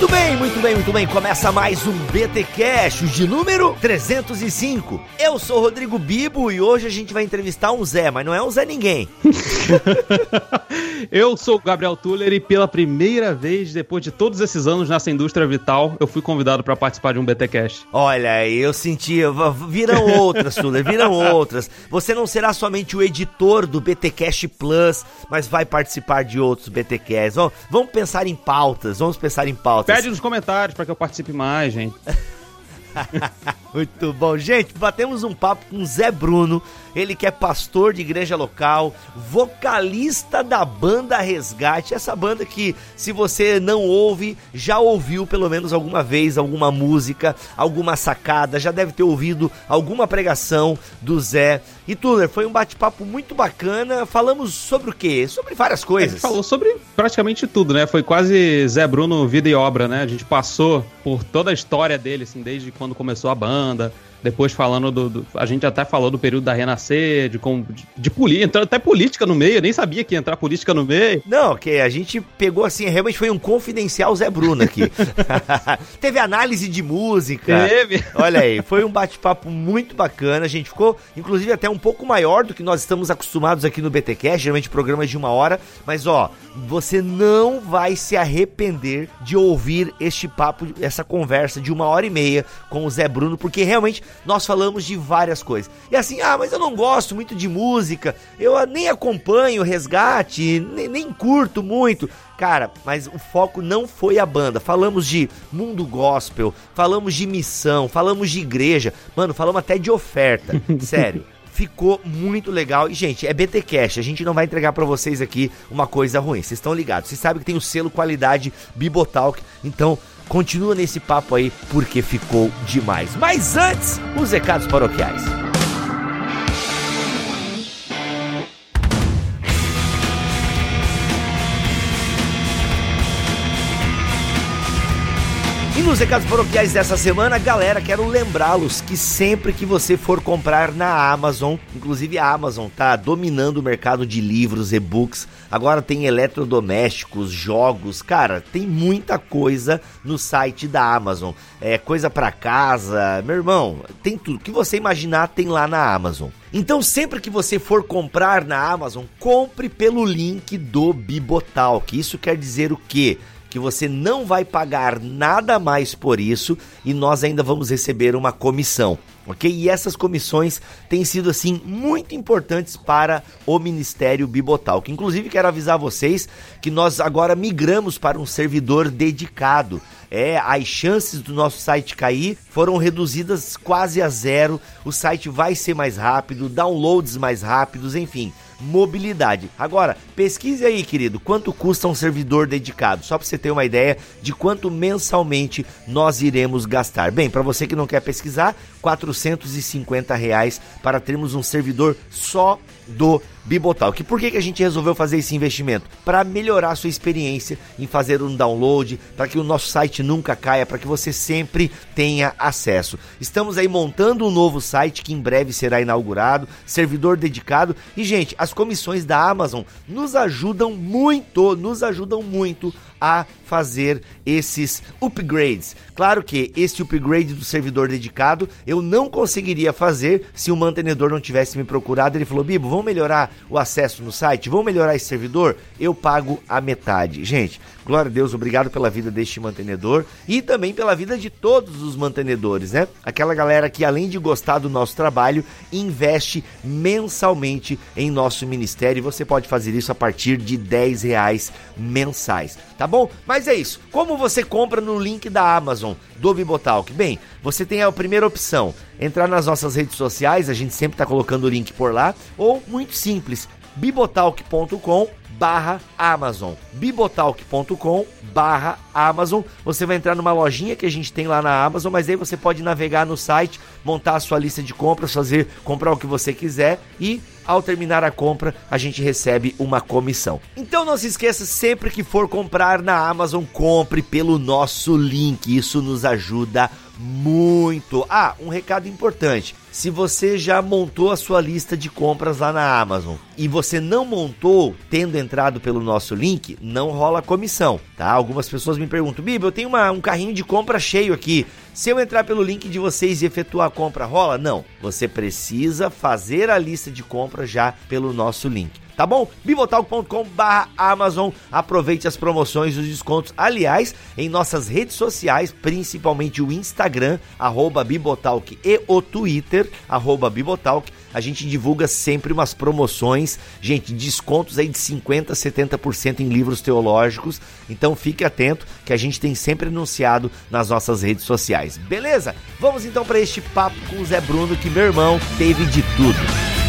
Muito bem, muito bem, muito bem. Começa mais um BT Cash de número 305. Eu sou o Rodrigo Bibo e hoje a gente vai entrevistar um Zé, mas não é um Zé ninguém. eu sou o Gabriel Tuller e pela primeira vez, depois de todos esses anos nessa indústria vital, eu fui convidado para participar de um BT Cash. Olha, eu senti, viram outras, Tuller, viram outras. Você não será somente o editor do BT Cash Plus, mas vai participar de outros BT Cash. Vamos pensar em pautas, vamos pensar em pautas. Pede nos comentários para que eu participe mais, gente. Muito bom. Gente, batemos um papo com Zé Bruno, ele que é pastor de igreja local, vocalista da banda Resgate, essa banda que, se você não ouve, já ouviu pelo menos alguma vez alguma música, alguma sacada, já deve ter ouvido alguma pregação do Zé. E Tuller, foi um bate-papo muito bacana. Falamos sobre o quê? Sobre várias coisas. A gente falou sobre praticamente tudo, né? Foi quase Zé Bruno vida e obra, né? A gente passou por toda a história dele, assim, desde quando começou a banda, depois falando do, do, A gente até falou do período da Renascer, de, de, de política, entrando até política no meio, eu nem sabia que ia entrar política no meio. Não, que a gente pegou assim, realmente foi um confidencial Zé Bruno aqui. Teve análise de música. Teve. Olha aí, foi um bate-papo muito bacana. A gente ficou, inclusive, até um pouco maior do que nós estamos acostumados aqui no BTCast, geralmente programas de uma hora. Mas ó, você não vai se arrepender de ouvir este papo, essa conversa de uma hora e meia com o Zé Bruno, porque realmente nós falamos de várias coisas. E assim, ah, mas eu não gosto muito de música, eu nem acompanho o resgate, nem, nem curto muito. Cara, mas o foco não foi a banda. Falamos de mundo gospel, falamos de missão, falamos de igreja, mano, falamos até de oferta. Sério ficou muito legal. E, gente, é BT Cash. A gente não vai entregar para vocês aqui uma coisa ruim. Vocês estão ligados. Vocês sabem que tem o selo qualidade Bibotalk. Então, Continua nesse papo aí porque ficou demais. Mas antes, os recados paroquiais. E nos recados paroquiais dessa semana, galera, quero lembrá-los que sempre que você for comprar na Amazon, inclusive a Amazon tá dominando o mercado de livros, e-books, agora tem eletrodomésticos, jogos, cara, tem muita coisa no site da Amazon. É coisa para casa, meu irmão, tem tudo que você imaginar tem lá na Amazon. Então, sempre que você for comprar na Amazon, compre pelo link do Bibotalk. Isso quer dizer o quê? Que você não vai pagar nada mais por isso e nós ainda vamos receber uma comissão, ok? E essas comissões têm sido assim muito importantes para o Ministério Bibotal. Que inclusive quero avisar vocês que nós agora migramos para um servidor dedicado. É, as chances do nosso site cair foram reduzidas quase a zero. O site vai ser mais rápido, downloads mais rápidos, enfim mobilidade. Agora, pesquise aí, querido, quanto custa um servidor dedicado, só para você ter uma ideia de quanto mensalmente nós iremos gastar. Bem, para você que não quer pesquisar, 450 reais para termos um servidor só do Bibotalk. Por que, que a gente resolveu fazer esse investimento? Para melhorar a sua experiência em fazer um download, para que o nosso site nunca caia, para que você sempre tenha acesso. Estamos aí montando um novo site que em breve será inaugurado, servidor dedicado. E, gente, as comissões da Amazon nos ajudam muito, nos ajudam muito a fazer esses upgrades. Claro que esse upgrade do servidor dedicado eu não conseguiria fazer se o mantenedor não tivesse me procurado. Ele falou: Bibo, vamos melhorar o acesso no site, vamos melhorar esse servidor? Eu pago a metade. Gente, glória a Deus, obrigado pela vida deste mantenedor e também pela vida de todos os mantenedores, né? Aquela galera que além de gostar do nosso trabalho, investe mensalmente em nosso ministério. Você pode fazer isso a partir de 10 reais mensais, tá bom? Mas é isso. Como você compra no link da Amazon do Bibotalk? Bem, você tem a primeira opção, entrar nas nossas redes sociais, a gente sempre está colocando o link por lá, ou muito simples, bibotalk.com barra Amazon. bibotalk.com barra Amazon. Você vai entrar numa lojinha que a gente tem lá na Amazon, mas aí você pode navegar no site, montar a sua lista de compras, fazer comprar o que você quiser e ao terminar a compra, a gente recebe uma comissão. Então não se esqueça, sempre que for comprar na Amazon, compre pelo nosso link. Isso nos ajuda muito. Ah, um recado importante. Se você já montou a sua lista de compras lá na Amazon e você não montou tendo entrado pelo nosso link, não rola comissão, tá? Algumas pessoas me perguntam, Biba, eu tenho uma, um carrinho de compra cheio aqui. Se eu entrar pelo link de vocês e efetuar a compra, rola? Não. Você precisa fazer a lista de compra já pelo nosso link tá bom? bibotalk.com Amazon. Aproveite as promoções e os descontos. Aliás, em nossas redes sociais, principalmente o Instagram, arroba Bibotalk e o Twitter, arroba Bibotalk, a gente divulga sempre umas promoções, gente, descontos aí de 50%, 70% em livros teológicos. Então fique atento que a gente tem sempre anunciado nas nossas redes sociais. Beleza? Vamos então para este papo com o Zé Bruno, que meu irmão teve de tudo.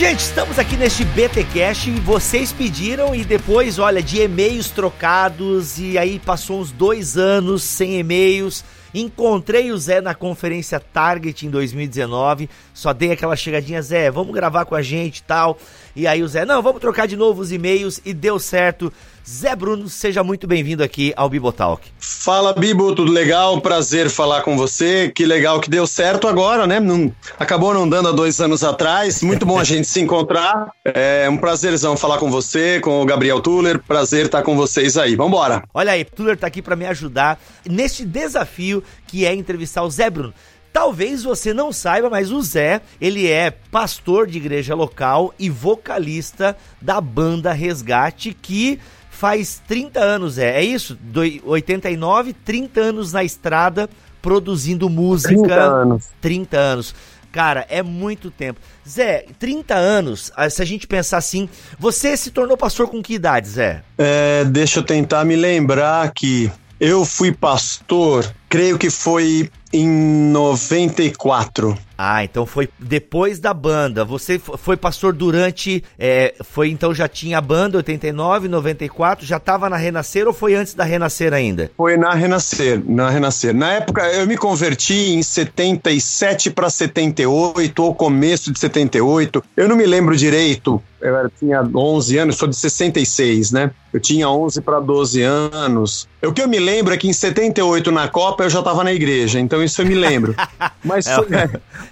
Gente, estamos aqui neste BT Cash e vocês pediram e depois, olha, de e-mails trocados e aí passou uns dois anos sem e-mails. Encontrei o Zé na conferência Target em 2019, só dei aquela chegadinha, Zé, vamos gravar com a gente e tal. E aí o Zé, não, vamos trocar de novo os e-mails e deu certo. Zé Bruno, seja muito bem-vindo aqui ao Bibotalk. Fala, Bibo, tudo legal? Prazer falar com você. Que legal que deu certo agora, né? Não, acabou não dando há dois anos atrás. Muito bom a gente se encontrar. É um prazerzão falar com você, com o Gabriel Tuller. Prazer estar com vocês aí. Vambora. Olha aí, Tuller tá aqui para me ajudar neste desafio que é entrevistar o Zé Bruno. Talvez você não saiba, mas o Zé, ele é pastor de igreja local e vocalista da banda Resgate, que faz 30 anos, é, é isso? Do 89, 30 anos na estrada produzindo música. 30 anos. 30 anos. Cara, é muito tempo. Zé, 30 anos, ah, se a gente pensar assim, você se tornou pastor com que idade, Zé? É, deixa eu tentar me lembrar que eu fui pastor, creio que foi em 94. Ah, então foi depois da banda. Você foi pastor durante. É, foi então já tinha a banda, 89, 94, já estava na Renascer ou foi antes da Renascer ainda? Foi na Renascer, na Renascer. Na época eu me converti em 77 para 78, ou começo de 78. Eu não me lembro direito. Eu era, tinha 11 anos, sou de 66, né? Eu tinha 11 para 12 anos. O que eu me lembro é que em 78 na Copa eu já estava na igreja, então isso eu me lembro. Mas é, foi,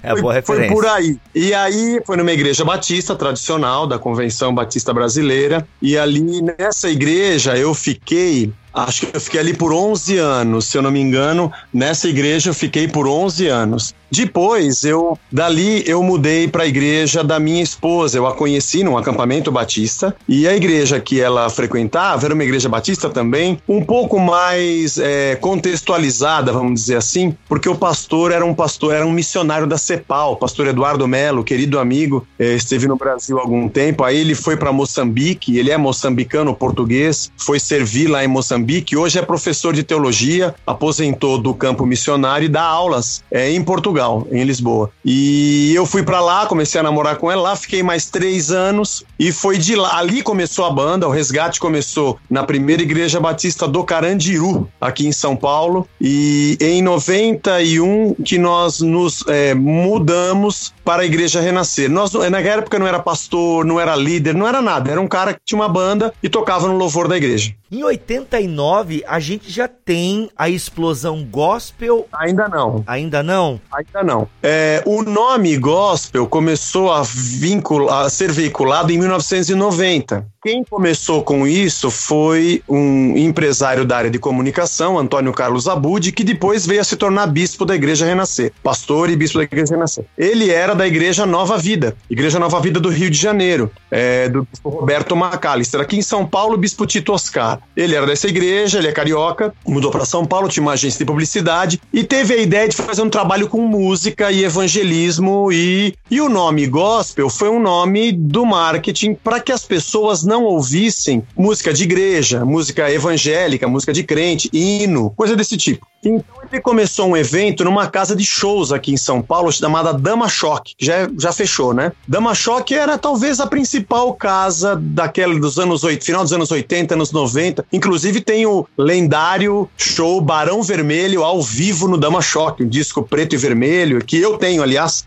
é foi, boa referência. foi por aí. E aí foi numa igreja batista tradicional da Convenção Batista Brasileira. E ali nessa igreja eu fiquei Acho que eu fiquei ali por 11 anos, se eu não me engano. Nessa igreja eu fiquei por 11 anos. Depois, eu dali eu mudei para a igreja da minha esposa. Eu a conheci num acampamento batista e a igreja que ela frequentava era uma igreja batista também, um pouco mais é, contextualizada, vamos dizer assim, porque o pastor era um pastor, era um missionário da CEPAL, pastor Eduardo Melo, querido amigo, é, esteve no Brasil há algum tempo. Aí ele foi para Moçambique, ele é moçambicano português, foi servir lá em Moçambique. Hoje é professor de teologia, aposentou do campo missionário e dá aulas é, em Portugal em Lisboa. E eu fui para lá, comecei a namorar com ela lá, fiquei mais três anos e foi de lá. Ali começou a banda, o resgate começou na primeira igreja batista do Carandiru, aqui em São Paulo. E em 91 que nós nos é, mudamos para a igreja renascer. Nós, na época não era pastor, não era líder, não era nada. Era um cara que tinha uma banda e tocava no louvor da igreja. Em 89, a gente já tem a explosão gospel. Ainda não. Ainda não? Ainda não. É, o nome gospel começou a, vincular, a ser veiculado em 1990. Quem começou com isso foi um empresário da área de comunicação, Antônio Carlos Abud, que depois veio a se tornar bispo da Igreja Renascer, pastor e bispo da Igreja Renascer. Ele era da Igreja Nova Vida, Igreja Nova Vida do Rio de Janeiro, é, do bispo Roberto Macalister. Aqui em São Paulo, o bispo Tito Oscar. Ele era dessa igreja, ele é carioca, mudou para São Paulo, tinha uma agência de publicidade e teve a ideia de fazer um trabalho com música e evangelismo e, e o nome gospel foi um nome do marketing para que as pessoas não ouvissem música de igreja, música evangélica, música de crente, hino, coisa desse tipo. Então ele começou um evento numa casa de shows aqui em São Paulo chamada Dama Choque, que já, já fechou, né? Dama Choque era talvez a principal casa daquela dos anos 8, final dos anos 80, anos 90. Inclusive tem o lendário show Barão Vermelho ao vivo no Dama Choque, um disco preto e vermelho, que eu tenho, aliás.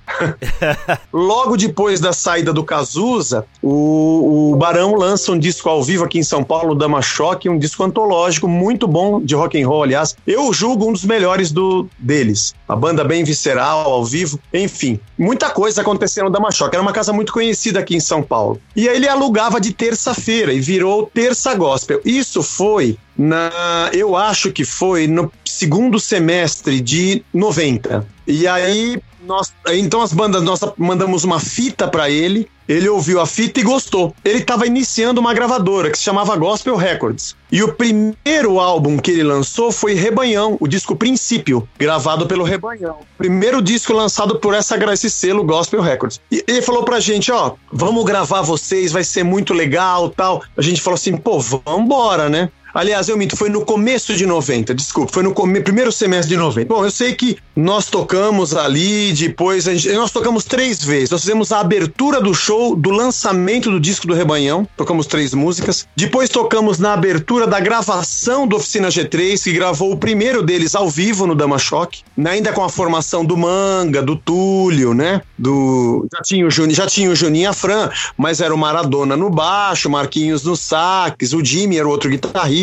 Logo depois da saída do Cazuza, o, o Barão lança um disco ao vivo aqui em São Paulo, no Dama Choque, um disco antológico muito bom de rock and roll, aliás. Eu julgo um dos melhores do deles. A banda bem visceral, ao vivo, enfim. Muita coisa acontecendo no Dama Choque. Era uma casa muito conhecida aqui em São Paulo. E aí ele alugava de terça-feira e virou Terça Gospel. Isso foi na, eu acho que foi no segundo semestre de 90. E aí nós, então as bandas nós mandamos uma fita para ele, ele ouviu a fita e gostou. Ele estava iniciando uma gravadora que se chamava Gospel Records. E o primeiro álbum que ele lançou foi Rebanhão, o disco Princípio, gravado pelo Rebanhão. Primeiro disco lançado por essa, esse selo Gospel Records. E ele falou pra gente, ó, vamos gravar vocês, vai ser muito legal, tal. A gente falou assim, pô, vambora, né? Aliás, eu minto, foi no começo de 90, desculpa, foi no primeiro semestre de 90. Bom, eu sei que nós tocamos ali, depois gente, nós tocamos três vezes. Nós fizemos a abertura do show, do lançamento do disco do Rebanhão, tocamos três músicas. Depois tocamos na abertura da gravação do Oficina G3, que gravou o primeiro deles ao vivo no Dama Choque, né, ainda com a formação do Manga, do Túlio, né? Do já tinha o Juninho, já tinha o Juninho Afran, mas era o Maradona no baixo, Marquinhos no sax, o Jimmy era o outro guitarrista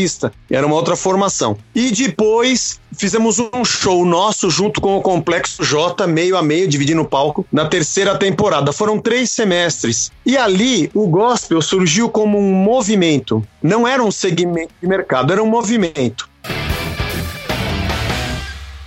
era uma outra formação. E depois fizemos um show nosso junto com o Complexo J, meio a meio, dividindo o palco, na terceira temporada. Foram três semestres. E ali o gospel surgiu como um movimento. Não era um segmento de mercado, era um movimento.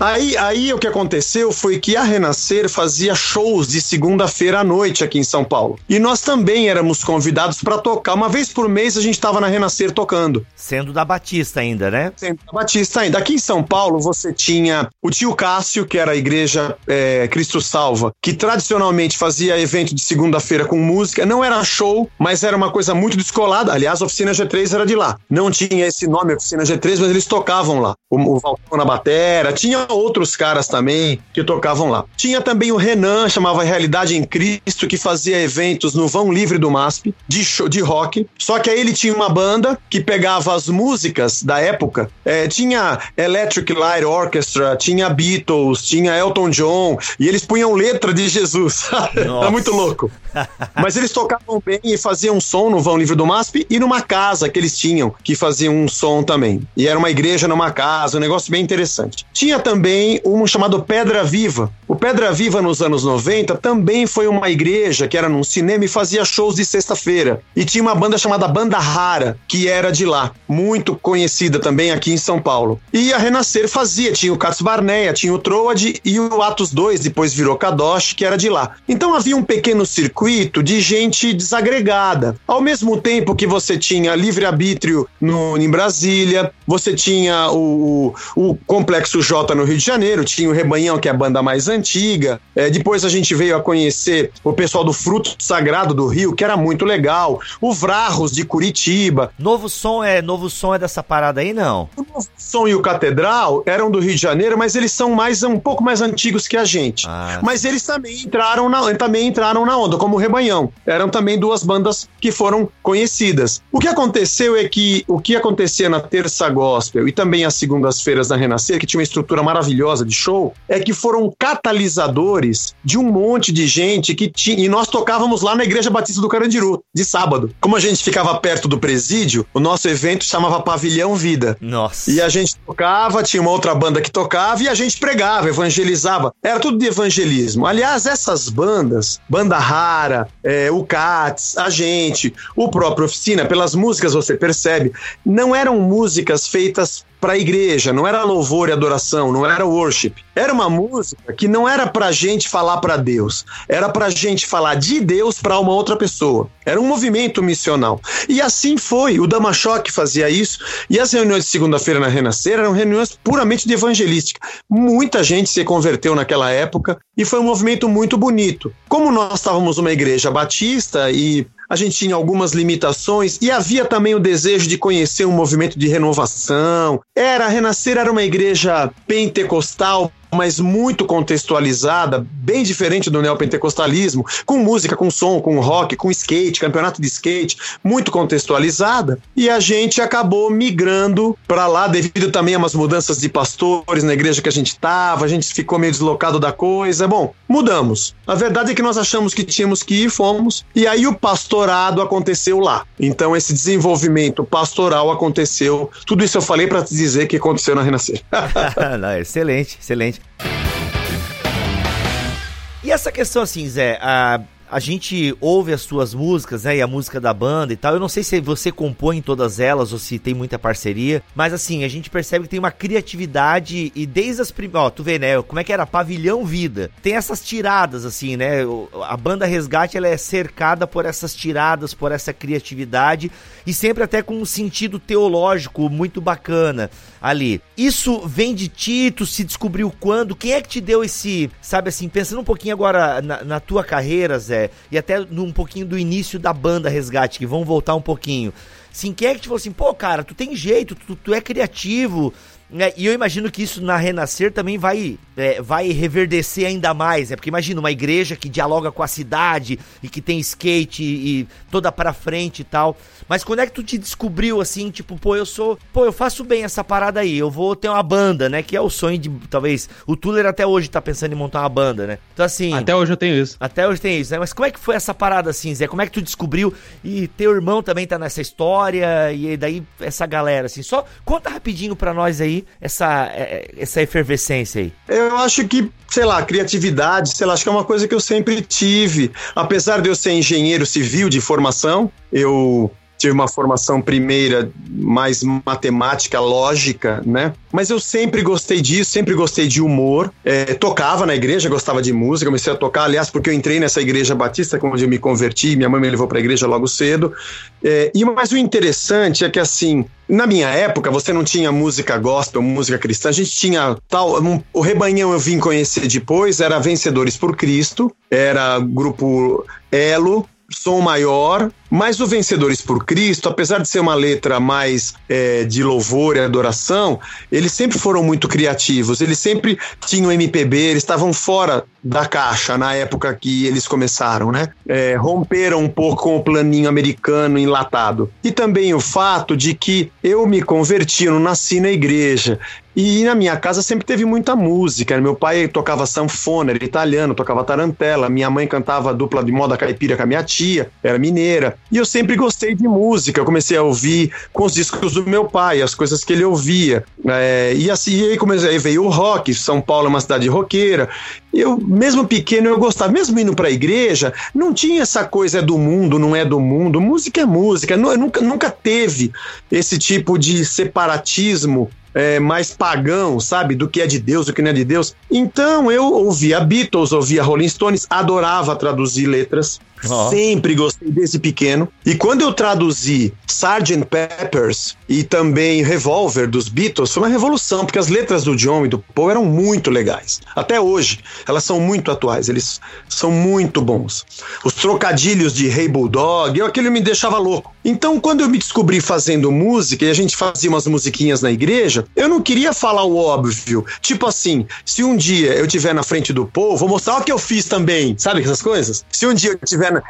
Aí, aí o que aconteceu foi que a Renascer fazia shows de segunda-feira à noite aqui em São Paulo. E nós também éramos convidados para tocar. Uma vez por mês a gente estava na Renascer tocando. Sendo da Batista ainda, né? Sendo da Batista ainda. Aqui em São Paulo você tinha o tio Cássio, que era a igreja é, Cristo Salva, que tradicionalmente fazia evento de segunda-feira com música. Não era show, mas era uma coisa muito descolada. Aliás, a Oficina G3 era de lá. Não tinha esse nome, Oficina G3, mas eles tocavam lá. O, o Valtão na batera, tinha outros caras também que tocavam lá. Tinha também o Renan, chamava Realidade em Cristo, que fazia eventos no Vão Livre do MASP, de, show, de rock. Só que aí ele tinha uma banda que pegava as músicas da época. É, tinha Electric Light Orchestra, tinha Beatles, tinha Elton John, e eles punham letra de Jesus. Era muito louco. Mas eles tocavam bem e faziam som no Vão Livre do MASP e numa casa que eles tinham, que faziam um som também. E era uma igreja numa casa, um negócio bem interessante. Tinha também também um chamado Pedra Viva. O Pedra Viva, nos anos 90, também foi uma igreja que era num cinema e fazia shows de sexta-feira. E tinha uma banda chamada Banda Rara, que era de lá, muito conhecida também aqui em São Paulo. E a Renascer fazia, tinha o Cats Barneia, tinha o Troad e o Atos 2, depois virou Kadosh, que era de lá. Então havia um pequeno circuito de gente desagregada. Ao mesmo tempo que você tinha livre-arbítrio em Brasília, você tinha o, o Complexo J no Rio de Janeiro, tinha o Rebanhão, que é a banda mais antiga. É, depois a gente veio a conhecer o pessoal do Fruto Sagrado do Rio, que era muito legal. O Vrarros de Curitiba. Novo Som é Novo Som é dessa parada aí, não? O Novo Som e o Catedral eram do Rio de Janeiro, mas eles são mais um pouco mais antigos que a gente. Ah, mas eles também entraram na, também entraram na onda, como o Rebanhão. Eram também duas bandas que foram conhecidas. O que aconteceu é que o que acontecia na Terça Gospel e também às segundas-feiras na Renascer, que tinha uma estrutura maravilhosa maravilhosa de show é que foram catalisadores de um monte de gente que tinha. E nós tocávamos lá na Igreja Batista do Carandiru, de sábado. Como a gente ficava perto do presídio, o nosso evento chamava Pavilhão Vida. Nossa. E a gente tocava, tinha uma outra banda que tocava e a gente pregava, evangelizava. Era tudo de evangelismo. Aliás, essas bandas, Banda Rara, é, o Cats, a gente, o próprio Oficina, pelas músicas você percebe, não eram músicas feitas para a igreja, não era louvor e adoração, não era worship. Era uma música que não era para gente falar para Deus, era para gente falar de Deus para uma outra pessoa. Era um movimento missional. E assim foi. O Damachoque fazia isso. E as reuniões de segunda-feira na Renascer eram reuniões puramente de evangelística. Muita gente se converteu naquela época e foi um movimento muito bonito. Como nós estávamos uma igreja batista e a gente tinha algumas limitações e havia também o desejo de conhecer um movimento de renovação. Era, Renascer era uma igreja pentecostal mas muito contextualizada, bem diferente do neopentecostalismo, com música, com som, com rock, com skate, campeonato de skate, muito contextualizada. E a gente acabou migrando para lá devido também a umas mudanças de pastores na igreja que a gente estava, a gente ficou meio deslocado da coisa. Bom, mudamos. A verdade é que nós achamos que tínhamos que ir, fomos, e aí o pastorado aconteceu lá. Então esse desenvolvimento pastoral aconteceu. Tudo isso eu falei para te dizer que aconteceu na Renascer. Não, excelente, excelente. E essa questão assim, Zé, a, a gente ouve as suas músicas, né, e a música da banda e tal. Eu não sei se você compõe todas elas ou se tem muita parceria, mas assim, a gente percebe que tem uma criatividade e desde as primeiras, ó, tu vê, né, como é que era Pavilhão Vida. Tem essas tiradas assim, né? A banda Resgate ela é cercada por essas tiradas, por essa criatividade e sempre até com um sentido teológico muito bacana ali. Isso vem de ti, tu se descobriu quando? Quem é que te deu esse, sabe assim, pensando um pouquinho agora na, na tua carreira, Zé, e até um pouquinho do início da banda Resgate, que vão voltar um pouquinho. Sim, quem é que te falou assim, pô, cara, tu tem jeito, tu, tu é criativo, é, e eu imagino que isso na Renascer também vai, é, vai reverdecer ainda mais, né? Porque imagina uma igreja que dialoga com a cidade e que tem skate e, e, toda pra frente e tal. Mas quando é que tu te descobriu assim, tipo, pô, eu sou. Pô, eu faço bem essa parada aí, eu vou ter uma banda, né? Que é o sonho de. Talvez. O Tuller até hoje tá pensando em montar uma banda, né? Então assim. Até hoje eu tenho isso. Até hoje tem isso, né? Mas como é que foi essa parada assim, Zé? Como é que tu descobriu? E teu irmão também tá nessa história, e daí essa galera, assim. Só conta rapidinho pra nós aí essa, é, essa efervescência aí? Eu acho que, sei lá, criatividade, sei lá, acho que é uma coisa que eu sempre tive. Apesar de eu ser engenheiro civil de formação, eu tive uma formação primeira mais matemática, lógica, né? Mas eu sempre gostei disso, sempre gostei de humor. É, tocava na igreja, gostava de música, comecei a tocar, aliás, porque eu entrei nessa igreja batista, onde eu me converti, minha mãe me levou para a igreja logo cedo. É, e mas o interessante é que assim, na minha época, você não tinha música gospel, música cristã, a gente tinha tal. Um, o Rebanhão eu vim conhecer depois, era Vencedores por Cristo, era grupo Elo, Som Maior, mas o Vencedores por Cristo, apesar de ser uma letra mais é, de louvor e adoração, eles sempre foram muito criativos, eles sempre tinham MPB, eles estavam fora da caixa na época que eles começaram, né? É, romperam um pouco com o planinho americano enlatado. E também o fato de que eu me converti, eu não nasci na igreja. E na minha casa sempre teve muita música. Meu pai tocava sanfona, era italiano, tocava tarantela. Minha mãe cantava dupla de moda caipira com a minha tia, era mineira. E eu sempre gostei de música. Eu comecei a ouvir com os discos do meu pai, as coisas que ele ouvia. É, e assim, e aí, comecei, aí veio o rock. São Paulo é uma cidade roqueira. Eu, mesmo pequeno, eu gostava, mesmo indo para a igreja, não tinha essa coisa é do mundo, não é do mundo. Música é música. Nunca, nunca teve esse tipo de separatismo é, mais pagão, sabe? Do que é de Deus, do que não é de Deus. Então eu ouvia Beatles, ouvia Rolling Stones, adorava traduzir letras. Sempre gostei desde pequeno. E quando eu traduzi Sgt. Peppers e também Revolver dos Beatles, foi uma revolução, porque as letras do John e do Paul eram muito legais. Até hoje, elas são muito atuais, eles são muito bons. Os trocadilhos de Hey Bulldog, aquilo me deixava louco. Então, quando eu me descobri fazendo música e a gente fazia umas musiquinhas na igreja, eu não queria falar o óbvio. Tipo assim, se um dia eu estiver na frente do povo, vou mostrar o que eu fiz também. Sabe essas coisas? Se um dia eu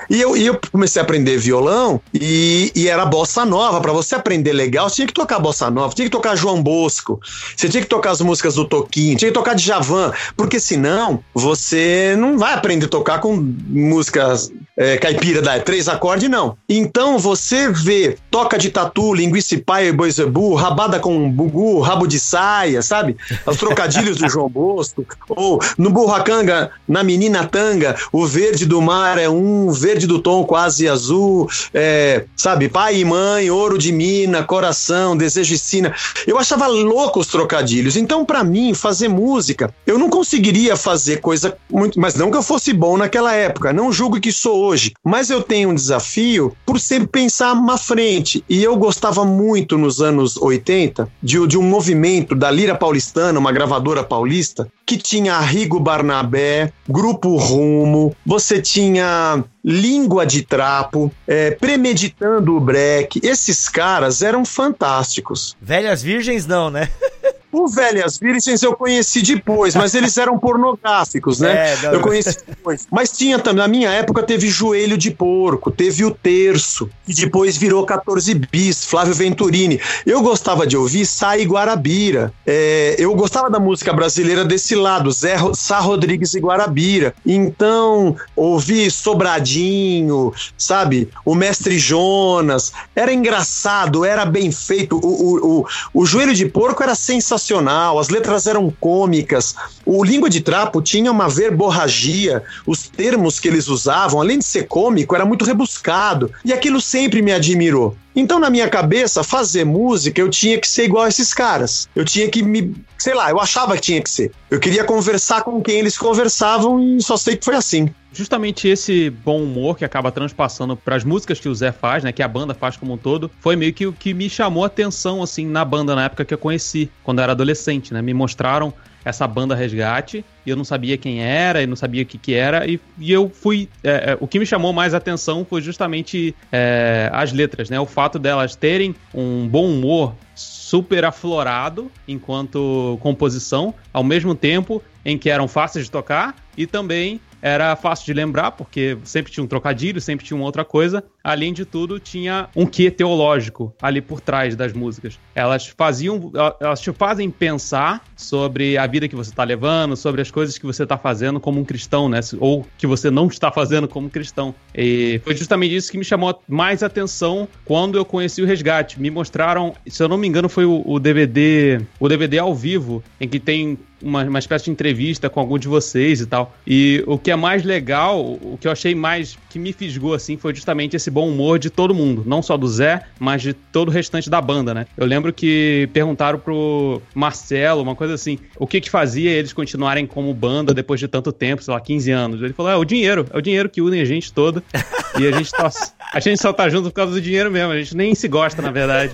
e eu, e eu comecei a aprender violão e, e era bossa nova. Para você aprender legal, você tinha que tocar bossa nova, tinha que tocar João Bosco, você tinha que tocar as músicas do Toquinho, tinha que tocar de Javan, porque senão você não vai aprender a tocar com músicas é, caipira da três acordes, não. Então você vê toca de tatu, linguiça paia, boizebu, rabada com bugu, rabo de saia, sabe? Os trocadilhos do João Bosco, ou no burracanga, na menina tanga, o verde do mar é um, verde do tom quase azul, é, sabe? Pai e mãe, ouro de mina, coração, desejo e sina. Eu achava louco os trocadilhos. Então, para mim, fazer música, eu não conseguiria fazer coisa muito. Mas não que eu fosse bom naquela época, não julgo que sou hoje. Mas eu tenho um desafio por sempre pensar na frente. E eu gostava muito nos anos 80 de, de um movimento da Lira Paulistana, uma gravadora paulista, que tinha Rigo Barnabé, Grupo Rumo, você tinha Língua de Trapo, é, Premeditando o Break. Esses caras eram fantásticos. Velhas Virgens não, né? O Velhas Virgens eu conheci depois, mas eles eram pornográficos, né? É, não, eu conheci depois. Mas tinha também, na minha época, teve Joelho de Porco, teve o Terço, e depois virou 14 bis, Flávio Venturini. Eu gostava de ouvir Sai Guarabira. É, eu gostava da música brasileira desse lado, Zé Sá Rodrigues e Guarabira. Então, ouvi Sobradinho, sabe? O Mestre Jonas. Era engraçado, era bem feito. O, o, o, o Joelho de Porco era sensacional sensacional, as letras eram cômicas, o Língua de Trapo tinha uma verborragia, os termos que eles usavam, além de ser cômico, era muito rebuscado, e aquilo sempre me admirou. Então, na minha cabeça, fazer música, eu tinha que ser igual a esses caras. Eu tinha que me. Sei lá, eu achava que tinha que ser. Eu queria conversar com quem eles conversavam e só sei que foi assim. Justamente esse bom humor que acaba transpassando para as músicas que o Zé faz, né, que a banda faz como um todo, foi meio que o que me chamou a atenção assim na banda na época que eu conheci, quando eu era adolescente, né? Me mostraram essa banda Resgate e eu não sabia quem era e não sabia o que, que era e, e eu fui é, é, o que me chamou mais atenção foi justamente é, as letras né o fato delas terem um bom humor super aflorado enquanto composição ao mesmo tempo em que eram fáceis de tocar e também era fácil de lembrar, porque sempre tinha um trocadilho, sempre tinha uma outra coisa. Além de tudo, tinha um quê teológico ali por trás das músicas. Elas faziam, elas te fazem pensar sobre a vida que você está levando, sobre as coisas que você está fazendo como um cristão, né? Ou que você não está fazendo como cristão. E foi justamente isso que me chamou mais atenção quando eu conheci o Resgate. Me mostraram, se eu não me engano, foi o, o DVD, o DVD ao vivo, em que tem uma, uma espécie de entrevista com algum de vocês e tal. E o que é mais legal, o que eu achei mais que me fisgou assim, foi justamente esse bom humor de todo mundo, não só do Zé, mas de todo o restante da banda, né? Eu lembro que perguntaram pro Marcelo, uma coisa assim, o que que fazia eles continuarem como banda depois de tanto tempo, sei lá, 15 anos. Ele falou: "É o dinheiro, é o dinheiro que une a gente toda". e a gente tá, a gente só tá junto por causa do dinheiro mesmo, a gente nem se gosta, na verdade.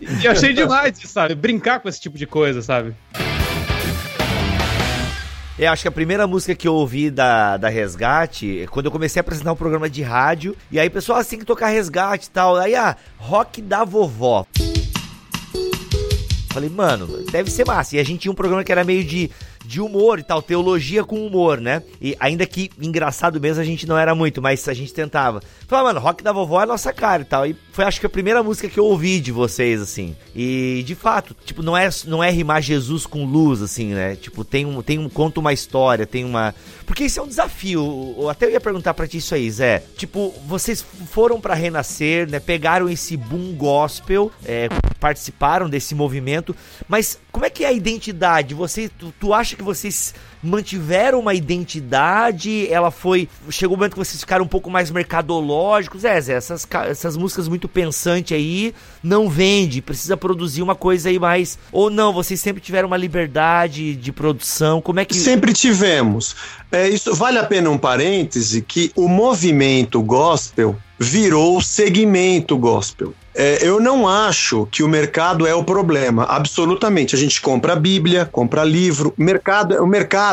E eu achei demais, sabe? Brincar com esse tipo de coisa, sabe? É, acho que a primeira música que eu ouvi da, da Resgate, quando eu comecei a apresentar um programa de rádio, e aí, pessoal, assim que tocar Resgate e tal, aí, ah, rock da vovó. Falei, mano, deve ser massa. E a gente tinha um programa que era meio de de humor e tal, teologia com humor, né? E ainda que engraçado mesmo a gente não era muito, mas a gente tentava. Falei, mano, rock da vovó é nossa cara e tal. E foi acho que a primeira música que eu ouvi de vocês, assim. E de fato, tipo, não é, não é rimar Jesus com luz, assim, né? Tipo, tem um, tem um, conta uma história, tem uma. Porque isso é um desafio. Eu até ia perguntar para ti isso aí, Zé. Tipo, vocês foram para renascer, né? Pegaram esse boom gospel, é, participaram desse movimento, mas como é que é a identidade? Você, tu, tu acha que vocês mantiveram uma identidade? Ela foi. Chegou o momento que vocês ficaram um pouco mais mercadológicos. É, Zé, essas, essas músicas muito pensantes aí não vende, precisa produzir uma coisa aí mais. Ou não, vocês sempre tiveram uma liberdade de produção? Como é que. Sempre tivemos. É, isso vale a pena um parêntese que o movimento gospel virou segmento gospel. É, eu não acho que o mercado é o problema, absolutamente. A gente compra Bíblia, compra livro, mercado, o mercado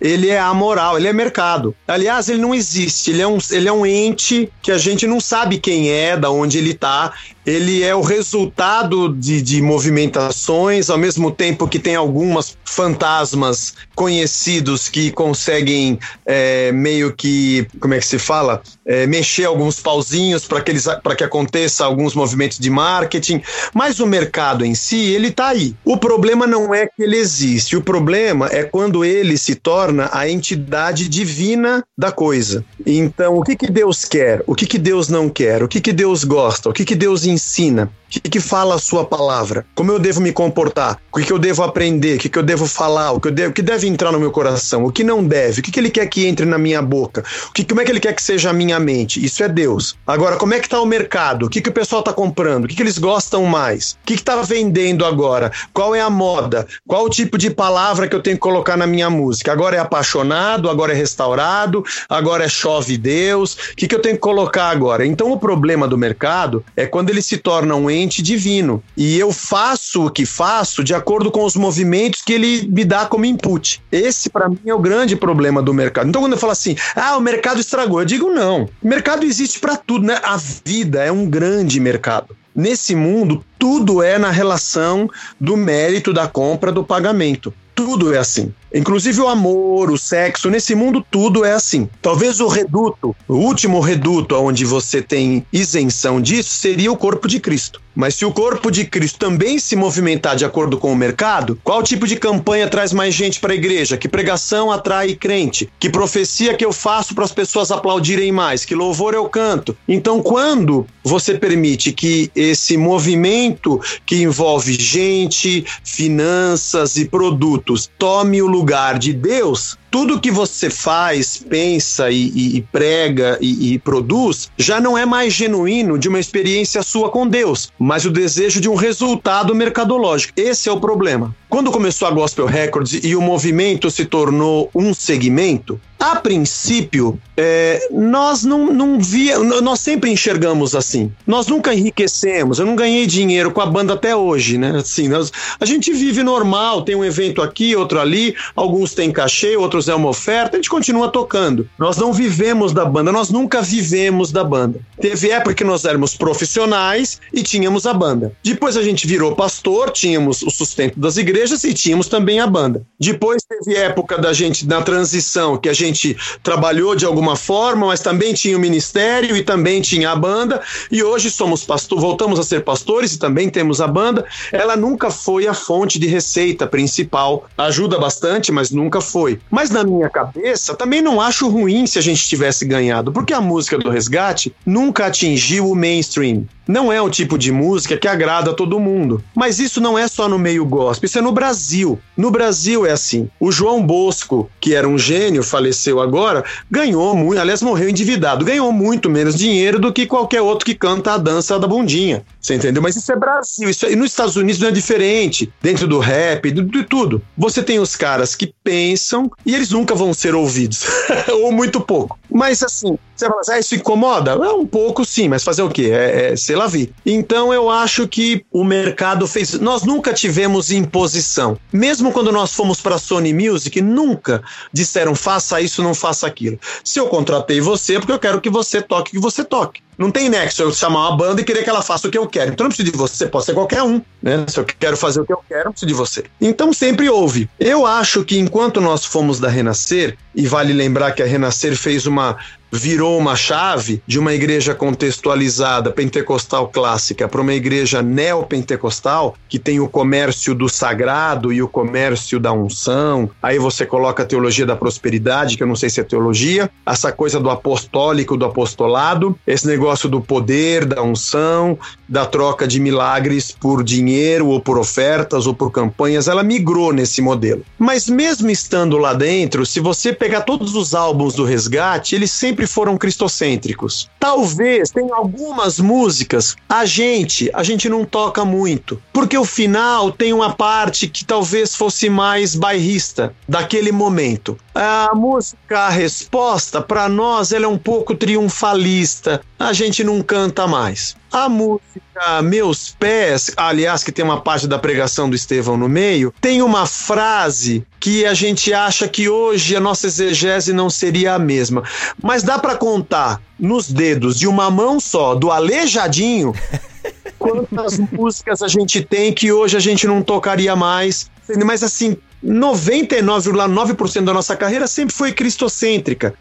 ele é amoral, ele é mercado. Aliás, ele não existe, ele é um, ele é um ente que a gente não sabe quem é, da onde ele está ele é o resultado de, de, movimentações, ao mesmo tempo que tem algumas fantasmas conhecidos que conseguem é, meio que, como é que se fala? É, mexer alguns pauzinhos para que, que aconteça alguns movimentos de marketing, mas o mercado em si, ele está aí. O problema não é que ele existe, o problema é quando ele se torna a entidade divina da coisa. Então, o que, que Deus quer? O que, que Deus não quer? O que, que Deus gosta? O que, que Deus ensina? O que, que fala a sua palavra? Como eu devo me comportar? O que, que eu devo aprender? O que, que eu devo falar? O que, eu devo, o que deve entrar no meu coração? O que não deve? O que, que ele quer que entre na minha boca? O que, como é que ele quer que seja a minha mente? Isso é Deus. Agora, como é que está o mercado? O que, que o pessoal está comprando? O que, que eles gostam mais? O que está vendendo agora? Qual é a moda? Qual o tipo de palavra que eu tenho que colocar na minha música? Agora é apaixonado? Agora é restaurado? Agora é chove Deus? O que, que eu tenho que colocar agora? Então, o problema do mercado é quando ele se torna um divino. E eu faço o que faço de acordo com os movimentos que ele me dá como input. Esse, para mim, é o grande problema do mercado. Então, quando eu falo assim, ah, o mercado estragou, eu digo não. O mercado existe para tudo, né? A vida é um grande mercado. Nesse mundo, tudo é na relação do mérito da compra do pagamento. Tudo é assim. Inclusive o amor, o sexo, nesse mundo tudo é assim. Talvez o reduto, o último reduto onde você tem isenção disso seria o corpo de Cristo. Mas se o corpo de Cristo também se movimentar de acordo com o mercado, qual tipo de campanha traz mais gente para a igreja? Que pregação atrai crente? Que profecia que eu faço para as pessoas aplaudirem mais? Que louvor eu canto? Então, quando você permite que esse movimento que envolve gente, finanças e produtos tome o lugar lugar de Deus, tudo que você faz, pensa e, e, e prega e, e, produz já não é mais genuíno de uma experiência sua com Deus, mas o desejo de um resultado mercadológico. Esse é o problema. Quando começou a Gospel Records e o movimento se tornou um segmento, a princípio, é, nós não, não via, nós sempre enxergamos assim. Nós nunca enriquecemos. Eu não ganhei dinheiro com a banda até hoje, né? Assim, nós, a gente vive normal, tem um evento aqui, outro ali, alguns têm cachê, outros é uma oferta, a gente continua tocando. Nós não vivemos da banda, nós nunca vivemos da banda. Teve época que nós éramos profissionais e tínhamos a banda. Depois a gente virou pastor, tínhamos o sustento das igrejas e tínhamos também a banda. Depois teve época da gente na transição que a gente trabalhou de alguma forma, mas também tinha o ministério e também tinha a banda. E hoje somos pastor, voltamos a ser pastores e também temos a banda. Ela nunca foi a fonte de receita principal. Ajuda bastante, mas nunca foi. Mas na minha cabeça, também não acho ruim se a gente tivesse ganhado, porque a música do Resgate nunca atingiu o mainstream. Não é um tipo de música que agrada a todo mundo. Mas isso não é só no meio gospel, isso é no Brasil. No Brasil é assim. O João Bosco, que era um gênio, faleceu agora, ganhou muito, aliás, morreu endividado, ganhou muito menos dinheiro do que qualquer outro que canta a dança da bundinha. Você entendeu? Mas isso é Brasil. Isso é, e nos Estados Unidos não é diferente. Dentro do rap, de, de tudo. Você tem os caras que pensam e eles nunca vão ser ouvidos. Ou muito pouco. Mas assim, você fala assim, ah, isso incomoda? É um pouco sim, mas fazer o quê? É, é sei lá, vi. Então eu acho que o mercado fez. Nós nunca tivemos imposição. Mesmo quando nós fomos para Sony Music, nunca disseram faça isso, não faça aquilo. Se eu contratei você, é porque eu quero que você toque que você toque. Não tem nexo eu chamar uma banda e querer que ela faça o que eu quero. Então não preciso de você, pode ser qualquer um. Né? Se eu quero fazer o que eu quero, não preciso de você. Então sempre houve. Eu acho que enquanto nós fomos da Renascer, e vale lembrar que a Renascer fez uma virou uma chave de uma igreja contextualizada pentecostal clássica para uma igreja neopentecostal que tem o comércio do sagrado e o comércio da unção. Aí você coloca a teologia da prosperidade, que eu não sei se é teologia, essa coisa do apostólico, do apostolado, esse negócio do poder, da unção, da troca de milagres por dinheiro ou por ofertas ou por campanhas, ela migrou nesse modelo. Mas mesmo estando lá dentro, se você pegar todos os álbuns do Resgate, eles sempre sempre foram cristocêntricos. Talvez tenha algumas músicas a gente, a gente não toca muito, porque o final tem uma parte que talvez fosse mais bairrista daquele momento. A música A Resposta, para nós, ela é um pouco triunfalista. A gente não canta mais. A música Meus Pés, aliás, que tem uma parte da pregação do Estevão no meio, tem uma frase que a gente acha que hoje a nossa exegese não seria a mesma. Mas dá para contar nos dedos de uma mão só, do aleijadinho, quantas músicas a gente tem que hoje a gente não tocaria mais. Mas assim, 99,9% da nossa carreira sempre foi cristocêntrica,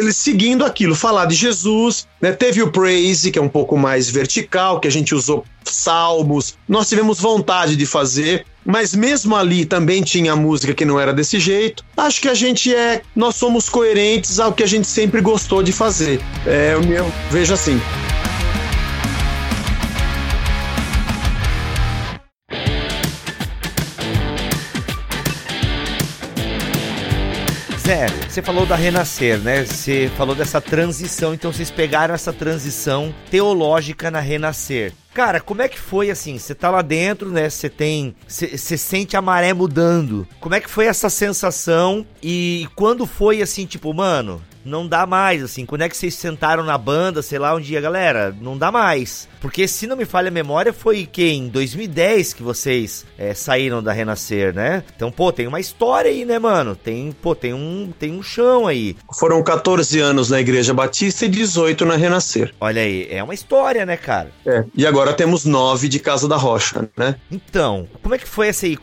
ele seguindo aquilo, falar de Jesus, né? Teve o praise, que é um pouco mais vertical, que a gente usou salmos, nós tivemos vontade de fazer, mas mesmo ali também tinha música que não era desse jeito. Acho que a gente é, nós somos coerentes ao que a gente sempre gostou de fazer. É, eu, eu vejo assim. Zé, você falou da Renascer, né? Você falou dessa transição, então vocês pegaram essa transição teológica na Renascer. Cara, como é que foi assim? Você tá lá dentro, né? Você tem. Você sente a maré mudando. Como é que foi essa sensação? E quando foi assim, tipo, mano, não dá mais, assim. Quando é que vocês sentaram na banda, sei lá, um dia, galera, não dá mais. Porque se não me falha a memória, foi que em 2010 que vocês é, saíram da Renascer, né? Então, pô, tem uma história aí, né, mano? Tem, pô, tem um, tem um chão aí. Foram 14 anos na Igreja Batista e 18 na Renascer. Olha aí, é uma história, né, cara? É. E agora temos nove de Casa da Rocha, né? Então, como é que foi essa aí?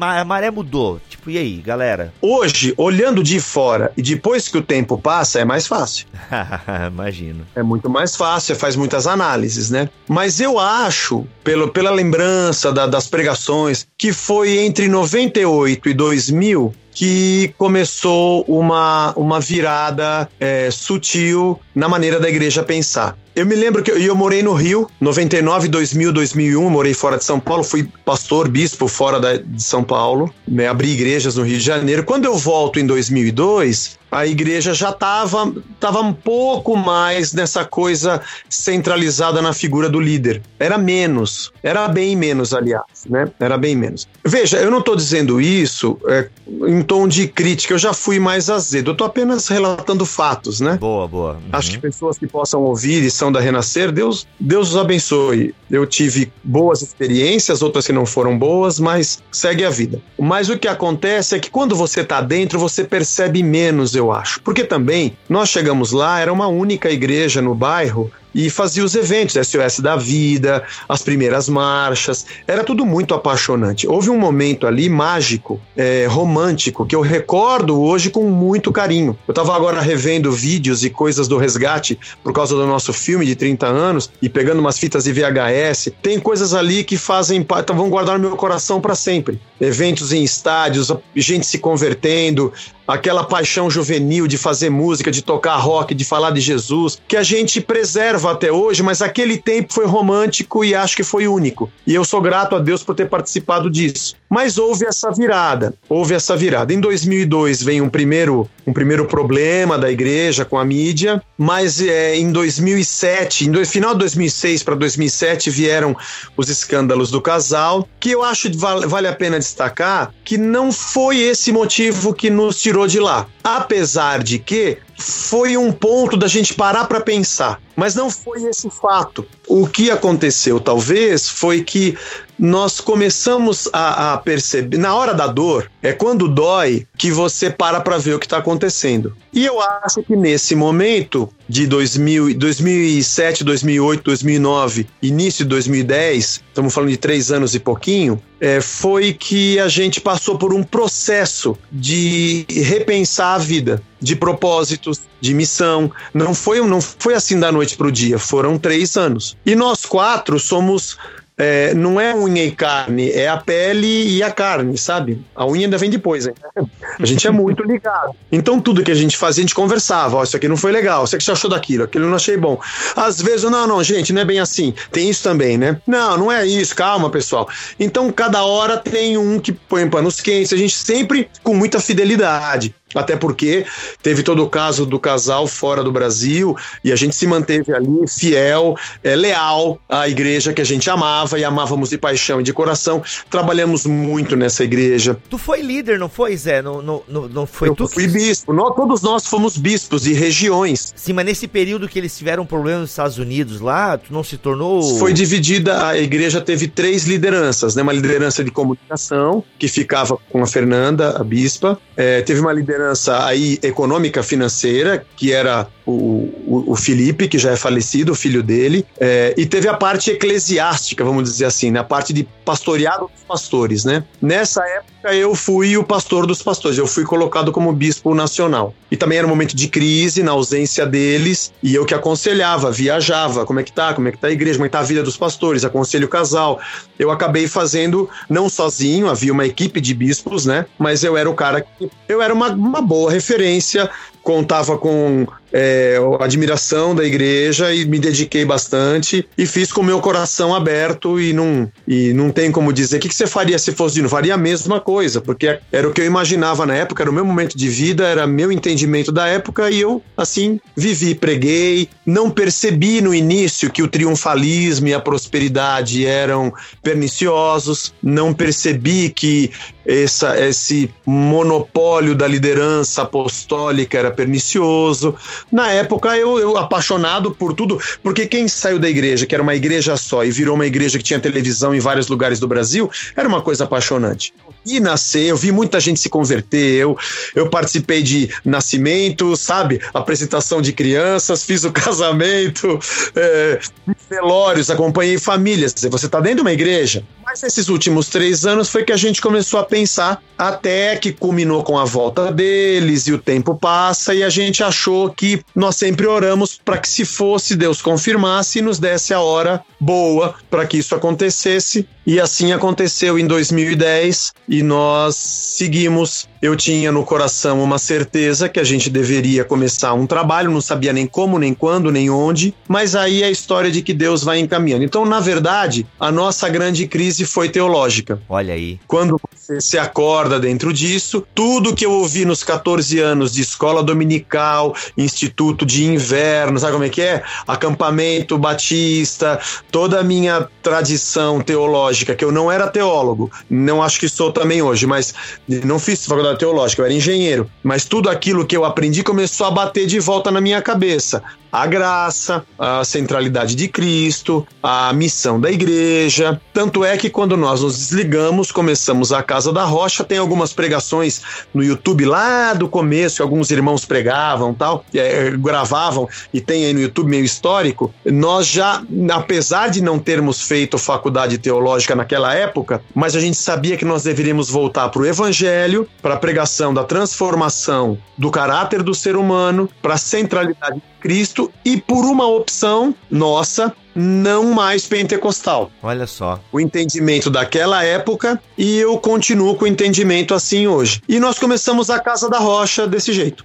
A maré mudou. Tipo, e aí, galera? Hoje, olhando de fora e depois que o tempo passa, é mais fácil. Imagino. É muito mais fácil, faz muitas análises, né? Mas eu acho, pelo, pela lembrança da, das pregações, que foi entre 98 e 2000 que começou uma, uma virada é, sutil na maneira da igreja pensar. Eu me lembro que eu, eu, morei no Rio, 99, 2000, 2001, morei fora de São Paulo, fui pastor, bispo fora da, de São Paulo, né, abri igrejas no Rio de Janeiro. Quando eu volto em 2002, a igreja já estava tava um pouco mais nessa coisa centralizada na figura do líder. Era menos, era bem menos, aliás, né? Era bem menos. Veja, eu não estou dizendo isso é, em tom de crítica, eu já fui mais azedo, eu estou apenas relatando fatos, né? Boa, boa. Uhum. Acho que pessoas que possam ouvir e são da Renascer, Deus, Deus os abençoe. Eu tive boas experiências, outras que não foram boas, mas segue a vida. Mas o que acontece é que quando você está dentro, você percebe menos, eu eu acho. Porque também nós chegamos lá, era uma única igreja no bairro e fazia os eventos, SOS da Vida, as primeiras marchas, era tudo muito apaixonante. Houve um momento ali mágico, é, romântico, que eu recordo hoje com muito carinho. Eu estava agora revendo vídeos e coisas do resgate por causa do nosso filme de 30 anos e pegando umas fitas de VHS. Tem coisas ali que fazem, então vão guardar no meu coração para sempre. Eventos em estádios, gente se convertendo, aquela paixão juvenil de fazer música, de tocar rock, de falar de Jesus, que a gente preserva até hoje, mas aquele tempo foi romântico e acho que foi único. E eu sou grato a Deus por ter participado disso. Mas houve essa virada, houve essa virada. Em 2002 vem um primeiro, um primeiro problema da igreja com a mídia, mas é, em 2007, em do, final de 2006 para 2007 vieram os escândalos do casal, que eu acho vale, vale a pena destacar que não foi esse motivo que nos tirou de lá. Apesar de que foi um ponto da gente parar para pensar. Mas não foi esse fato. O que aconteceu, talvez, foi que nós começamos a, a, perceber, na hora da dor, é quando dói que você para para ver o que está acontecendo. E eu acho que nesse momento de 2000, 2007, 2008, 2009, início de 2010, estamos falando de três anos e pouquinho, é, foi que a gente passou por um processo de repensar a vida, de propósitos, de missão. Não foi, não foi assim da noite para o dia, foram três anos. E nós quatro somos é, não é unha e carne, é a pele e a carne, sabe? A unha ainda vem depois, hein? A gente é muito ligado. Então, tudo que a gente fazia, a gente conversava. Ó, isso aqui não foi legal, isso aqui você achou daquilo, aquilo eu não achei bom. Às vezes, não, não, gente, não é bem assim. Tem isso também, né? Não, não é isso, calma, pessoal. Então, cada hora tem um que põe panos quentes, a gente sempre com muita fidelidade até porque teve todo o caso do casal fora do Brasil e a gente se manteve ali fiel, é, leal à igreja que a gente amava e amávamos de paixão e de coração. Trabalhamos muito nessa igreja. Tu foi líder, não foi, Zé? Não, não, não, não foi Eu tu? fui bispo. Nós, todos nós fomos bispos de regiões. Sim, mas nesse período que eles tiveram problemas nos Estados Unidos lá, tu não se tornou. Foi dividida, a igreja teve três lideranças, né? Uma liderança de comunicação, que ficava com a Fernanda, a bispa. É, teve uma liderança liderança aí econômica financeira, que era o, o, o Felipe, que já é falecido, o filho dele, é, e teve a parte eclesiástica, vamos dizer assim, né? a parte de pastoreado dos pastores. Né? Nessa época eu fui o pastor dos pastores, eu fui colocado como bispo nacional. E também era um momento de crise, na ausência deles, e eu que aconselhava, viajava, como é que tá, como é que tá a igreja, como é que tá a vida dos pastores, aconselho o casal. Eu acabei fazendo, não sozinho, havia uma equipe de bispos, né? Mas eu era o cara que. Eu era uma, uma boa referência contava com é, admiração da igreja e me dediquei bastante e fiz com o meu coração aberto e não, e não tem como dizer o que, que você faria se fosse de novo. Faria a mesma coisa, porque era o que eu imaginava na época, era o meu momento de vida, era meu entendimento da época e eu, assim, vivi, preguei. Não percebi no início que o triunfalismo e a prosperidade eram perniciosos, não percebi que essa, esse monopólio da liderança apostólica era pernicioso. Na época, eu, eu apaixonado por tudo, porque quem saiu da igreja, que era uma igreja só, e virou uma igreja que tinha televisão em vários lugares do Brasil, era uma coisa apaixonante. E nascer, eu vi muita gente se converter, eu, eu participei de nascimento, sabe? Apresentação de crianças, fiz o casamento, é, velórios, acompanhei famílias. Você está dentro de uma igreja, mas nesses últimos três anos foi que a gente começou a pensar, até que culminou com a volta deles e o tempo passa e a gente achou que nós sempre oramos para que se fosse Deus confirmasse e nos desse a hora boa para que isso acontecesse. E assim aconteceu em 2010 e nós seguimos. Eu tinha no coração uma certeza que a gente deveria começar um trabalho, não sabia nem como, nem quando, nem onde, mas aí é a história de que Deus vai encaminhando. Então, na verdade, a nossa grande crise foi teológica. Olha aí. Quando você se acorda dentro disso, tudo que eu ouvi nos 14 anos de escola dominical, instituto de inverno, sabe como é que é? Acampamento batista, toda a minha tradição teológica, que eu não era teólogo, não acho que sou também hoje, mas não fiz faculdade teológica, eu era engenheiro, mas tudo aquilo que eu aprendi começou a bater de volta na minha cabeça a graça, a centralidade de Cristo, a missão da igreja. Tanto é que quando nós nos desligamos, começamos a Casa da Rocha, tem algumas pregações no YouTube lá do começo, alguns irmãos pregavam tal, é, gravavam, e tem aí no YouTube meio histórico. Nós já, apesar de não termos feito faculdade teológica naquela época, mas a gente sabia que nós deveríamos voltar para o Evangelho, para a pregação da transformação do caráter do ser humano, para a centralidade Cristo e por uma opção nossa, não mais pentecostal. Olha só. O entendimento daquela época e eu continuo com o entendimento assim hoje. E nós começamos a Casa da Rocha desse jeito.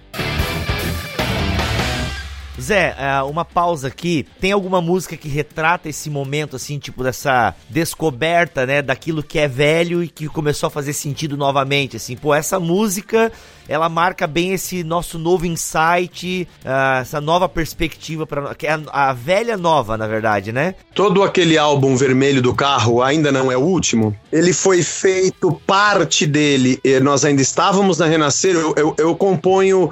Zé, é, uma pausa aqui. Tem alguma música que retrata esse momento, assim, tipo, dessa descoberta, né, daquilo que é velho e que começou a fazer sentido novamente, assim? Pô, essa música, ela marca bem esse nosso novo insight, uh, essa nova perspectiva, para que é a, a velha nova, na verdade, né? Todo aquele álbum vermelho do carro, ainda não é o último, ele foi feito parte dele, nós ainda estávamos na Renascer, eu, eu, eu componho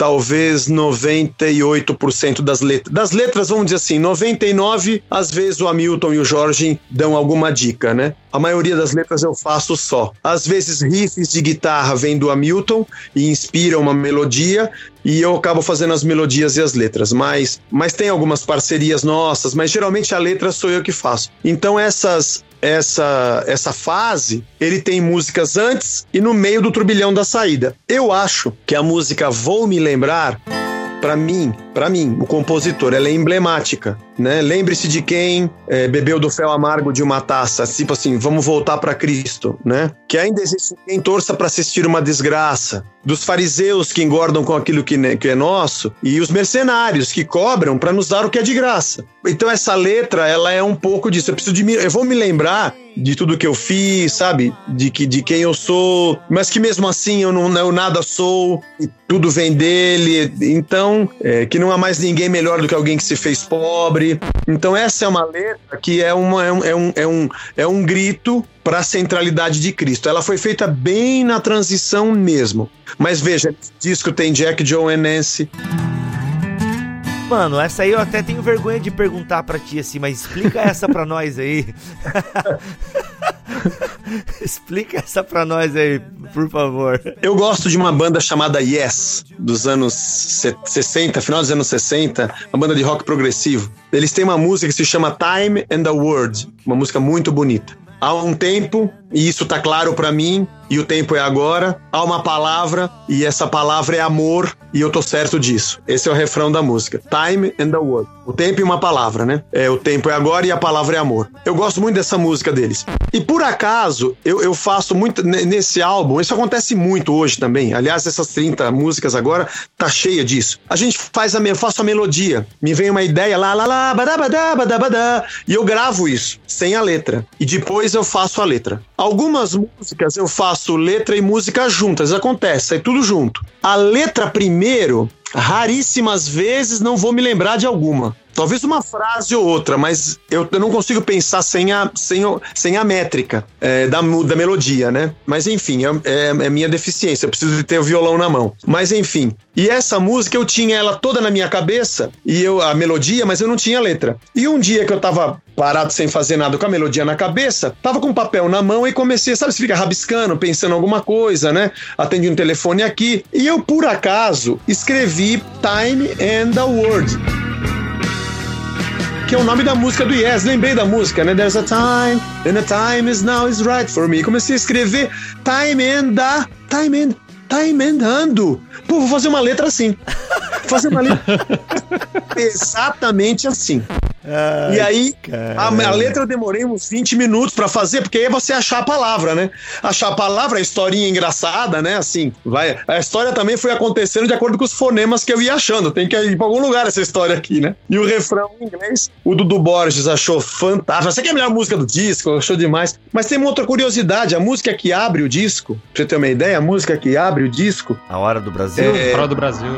talvez 98% das letras. Das letras, vamos dizer assim, 99, às vezes o Hamilton e o Jorge dão alguma dica, né? A maioria das letras eu faço só. Às vezes riffs de guitarra vêm do Hamilton e inspiram uma melodia e eu acabo fazendo as melodias e as letras, mas, mas tem algumas parcerias nossas, mas geralmente a letra sou eu que faço. Então essas essa essa fase, ele tem músicas antes e no meio do turbilhão da saída. Eu acho que a música Vou me lembrar para mim, para mim, o compositor, ela é emblemática, né? Lembre-se de quem é, bebeu do fel amargo de uma taça, tipo assim, vamos voltar para Cristo, né? Que ainda existe quem torça para assistir uma desgraça, dos fariseus que engordam com aquilo que, que é nosso e os mercenários que cobram para nos dar o que é de graça. Então essa letra, ela é um pouco disso. Eu preciso de eu vou me lembrar de tudo que eu fiz, sabe? De que de quem eu sou, mas que mesmo assim eu não eu nada sou, e tudo vem dele. Então, é, que não há mais ninguém melhor do que alguém que se fez pobre. Então essa é uma letra que é uma é um é um, é um, é um grito para a centralidade de Cristo. Ela foi feita bem na transição mesmo. Mas veja, esse disco tem Jack, Joe e Nancy. Mano, essa aí eu até tenho vergonha de perguntar pra ti assim, mas explica essa pra nós aí. explica essa pra nós aí, por favor. Eu gosto de uma banda chamada Yes, dos anos 60, final dos anos 60, uma banda de rock progressivo. Eles têm uma música que se chama Time and the Word, uma música muito bonita. Há um tempo, e isso tá claro para mim, e o tempo é agora. Há uma palavra e essa palavra é amor e eu tô certo disso. Esse é o refrão da música. Time and the word. O tempo e uma palavra, né? É o tempo é agora e a palavra é amor. Eu gosto muito dessa música deles. E por acaso, eu, eu faço muito nesse álbum, isso acontece muito hoje também. Aliás, essas 30 músicas agora tá cheia disso. A gente faz a eu faço a melodia. Me vem uma ideia lá, lá, lá, badá, badá, e eu gravo isso sem a letra. E depois eu faço a letra. Algumas músicas eu faço letra e música juntas, acontece, é tudo junto. A letra primeiro, raríssimas vezes não vou me lembrar de alguma. Talvez uma frase ou outra, mas eu, eu não consigo pensar sem a, sem, sem a métrica é, da, da melodia, né? Mas enfim, é, é, é minha deficiência. Eu preciso de ter o violão na mão. Mas enfim. E essa música eu tinha ela toda na minha cabeça, e eu a melodia, mas eu não tinha letra. E um dia que eu tava parado sem fazer nada com a melodia na cabeça, tava com um papel na mão e comecei, sabe, você fica rabiscando, pensando alguma coisa, né? Atendi um telefone aqui e eu, por acaso, escrevi Time and the Word. Que é o nome da música do Yes, lembrei da música, né? There's a time, and the time is now is right for me. Comecei a escrever Time and the Time and tá emendando. Pô, vou fazer uma letra assim. Fazer uma letra exatamente assim. Ai, e aí, a, a, letra eu demorei uns 20 minutos para fazer, porque aí é você achar a palavra, né? Achar a palavra, a historinha engraçada, né? Assim, vai. A história também foi acontecendo de acordo com os fonemas que eu ia achando. Tem que ir pra algum lugar essa história aqui, né? E o refrão em inglês, o Dudu Borges achou fantástico. Essa aqui é a melhor música do disco, achou demais. Mas tem uma outra curiosidade: a música que abre o disco, pra você ter uma ideia, a música que abre o disco. A Hora do Brasil? É... A Hora do Brasil.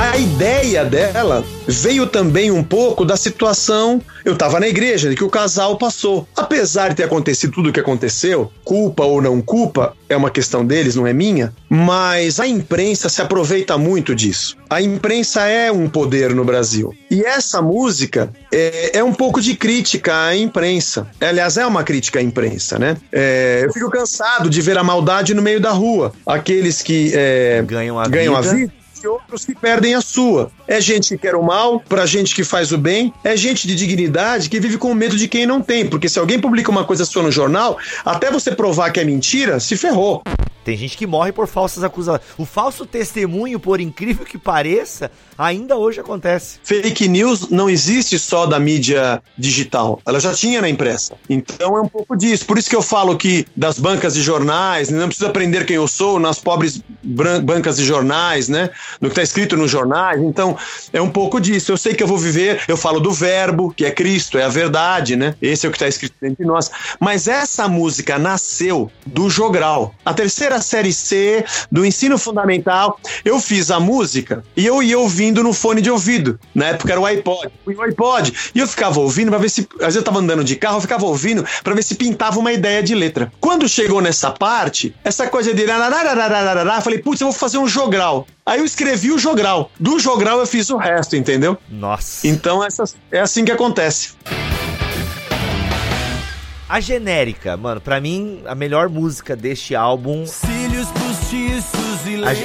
A ideia dela veio também um pouco da situação. Eu estava na igreja que o casal passou. Apesar de ter acontecido tudo o que aconteceu, culpa ou não culpa, é uma questão deles, não é minha. Mas a imprensa se aproveita muito disso. A imprensa é um poder no Brasil. E essa música é, é um pouco de crítica à imprensa. Aliás, é uma crítica à imprensa, né? É, eu fico cansado de ver a maldade no meio da rua. Aqueles que é, ganham a ganham vida. A vida e outros que perdem a sua. É gente que quer o mal, pra gente que faz o bem, é gente de dignidade que vive com medo de quem não tem, porque se alguém publica uma coisa sua no jornal, até você provar que é mentira, se ferrou. Tem gente que morre por falsas acusações. O falso testemunho, por incrível que pareça, ainda hoje acontece. Fake news não existe só da mídia digital. Ela já tinha na impressa. Então é um pouco disso. Por isso que eu falo que das bancas de jornais, não precisa aprender quem eu sou nas pobres bancas de jornais, né? No que está escrito nos jornais. Então é um pouco disso. Eu sei que eu vou viver, eu falo do verbo, que é Cristo, é a verdade, né? Esse é o que está escrito dentro de nós. Mas essa música nasceu do jogral. A terceira série C do ensino fundamental, eu fiz a música e eu ia ouvindo no fone de ouvido. Na época era o iPod. O iPod. E eu ficava ouvindo para ver se. Às vezes eu tava andando de carro, eu ficava ouvindo para ver se pintava uma ideia de letra. Quando chegou nessa parte, essa coisa de. Eu falei, putz, eu vou fazer um jogral. Aí eu escrevi o jogral. Do jogral eu fiz o resto, entendeu? Nossa. Então essa, é assim que acontece. A genérica, mano, para mim, a melhor música deste álbum. Cílios postiços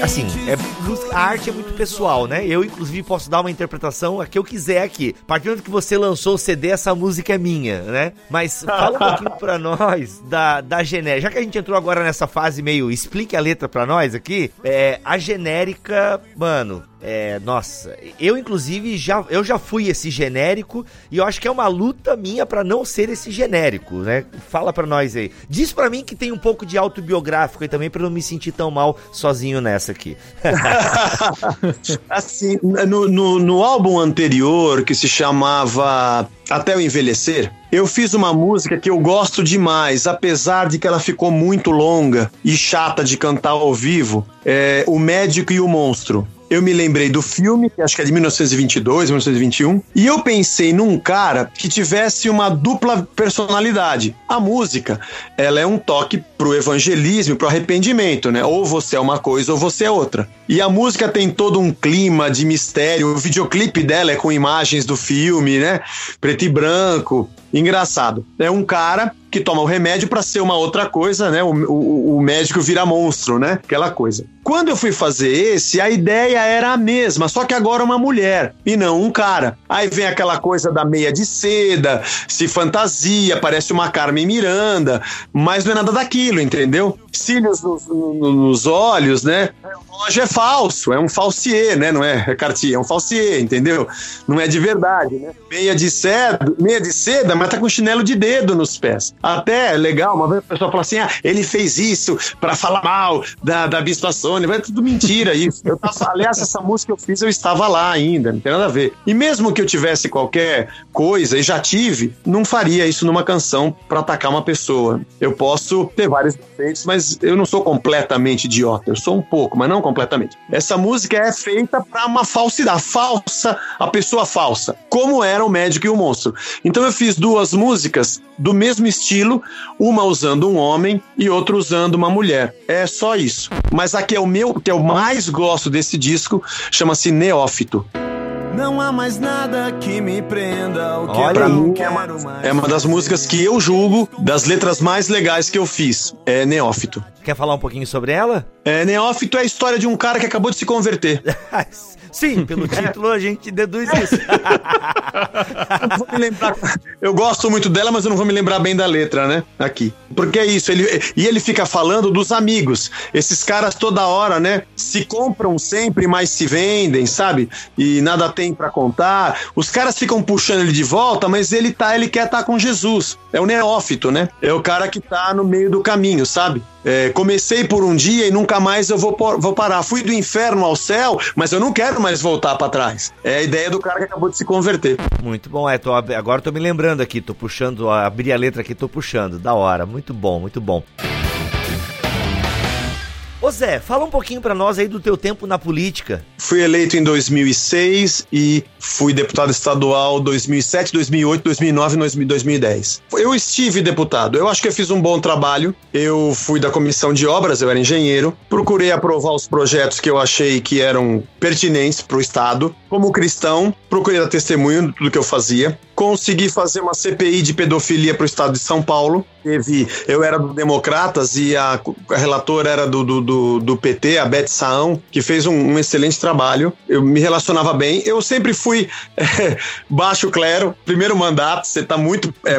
Assim, é, a arte é muito pessoal, né? Eu, inclusive, posso dar uma interpretação a que eu quiser aqui. A partir do que você lançou o CD, essa música é minha, né? Mas fala um pouquinho pra nós da, da genérica. Já que a gente entrou agora nessa fase meio explique a letra pra nós aqui, é, a genérica, mano, é, nossa, eu inclusive já, eu já fui esse genérico e eu acho que é uma luta minha para não ser esse genérico, né? Fala para nós aí. Diz para mim que tem um pouco de autobiográfico aí também para não me sentir tão mal sozinho nessa aqui. assim, no, no, no álbum anterior que se chamava Até o Envelhecer, eu fiz uma música que eu gosto demais, apesar de que ela ficou muito longa e chata de cantar ao vivo. É O Médico e o Monstro eu me lembrei do filme, que acho que é de 1922, 1921, e eu pensei num cara que tivesse uma dupla personalidade. A música, ela é um toque pro evangelismo, pro arrependimento, né? Ou você é uma coisa ou você é outra. E a música tem todo um clima de mistério, o videoclipe dela é com imagens do filme, né? Preto e branco. Engraçado. É um cara que toma o remédio para ser uma outra coisa, né? O, o, o, médico vira monstro, né? Aquela coisa. Quando eu fui fazer esse, a ideia era a mesma, só que agora uma mulher e não um cara. Aí vem aquela coisa da meia de seda, se fantasia, parece uma Carmen Miranda, mas não é nada daquilo, entendeu? Cílios nos, nos olhos, né? O relógio é falso, é um falsier, né? Não é, é Cartier, é um falsier, entendeu? Não é de verdade, né? Meia de seda, meia de seda, mas tá com chinelo de dedo nos pés. Até é legal, uma vez a pessoa fala assim: ah, ele fez isso para falar mal da, da Bispa Sônia. É tudo mentira isso. Eu tava, aliás, essa música que eu fiz, eu estava lá ainda, não tem nada a ver. E mesmo que eu tivesse qualquer coisa, e já tive, não faria isso numa canção para atacar uma pessoa. Eu posso ter vários defeitos, mas eu não sou completamente idiota. Eu sou um pouco, mas não completamente. Essa música é feita para uma falsidade, falsa, a pessoa falsa, como era o médico e o monstro. Então eu fiz duas músicas do mesmo estilo, uma usando um homem e outra usando uma mulher. É só isso. Mas a que é o meu, que eu mais gosto desse disco, chama-se Neófito. Não há mais nada que me prenda. O que Olha, pra mim é uma, é uma das músicas que eu julgo das letras mais legais que eu fiz. É Neófito. Quer falar um pouquinho sobre ela? É, Neófito é a história de um cara que acabou de se converter. Sim, pelo título a gente deduz isso. vou me lembrar. Eu gosto muito dela, mas eu não vou me lembrar bem da letra, né? Aqui. Porque é isso. Ele, e ele fica falando dos amigos. Esses caras toda hora, né? Se compram sempre, mas se vendem, sabe? E nada tem para contar. Os caras ficam puxando ele de volta, mas ele tá, ele quer estar tá com Jesus. É o neófito, né? É o cara que tá no meio do caminho, sabe? É, comecei por um dia e nunca mais eu vou, vou parar. Fui do inferno ao céu, mas eu não quero mais voltar para trás. É a ideia do cara que acabou de se converter. Muito bom, é, tô, agora tô me lembrando aqui, tô puxando, abri a letra aqui, tô puxando, da hora, muito bom, muito bom. Ô Zé, fala um pouquinho para nós aí do teu tempo na política. Fui eleito em 2006 e fui deputado estadual 2007, 2008, 2009 e 2010. Eu estive deputado. Eu acho que eu fiz um bom trabalho. Eu fui da comissão de obras, eu era engenheiro. Procurei aprovar os projetos que eu achei que eram pertinentes para o Estado. Como cristão, procurei dar testemunho de tudo que eu fazia. Consegui fazer uma CPI de pedofilia para o Estado de São Paulo. Teve, eu era do Democratas e a, a relatora era do, do, do, do, PT, a Beth Saão, que fez um, um, excelente trabalho. Eu me relacionava bem. Eu sempre fui é, baixo clero, primeiro mandato. Você está muito. É,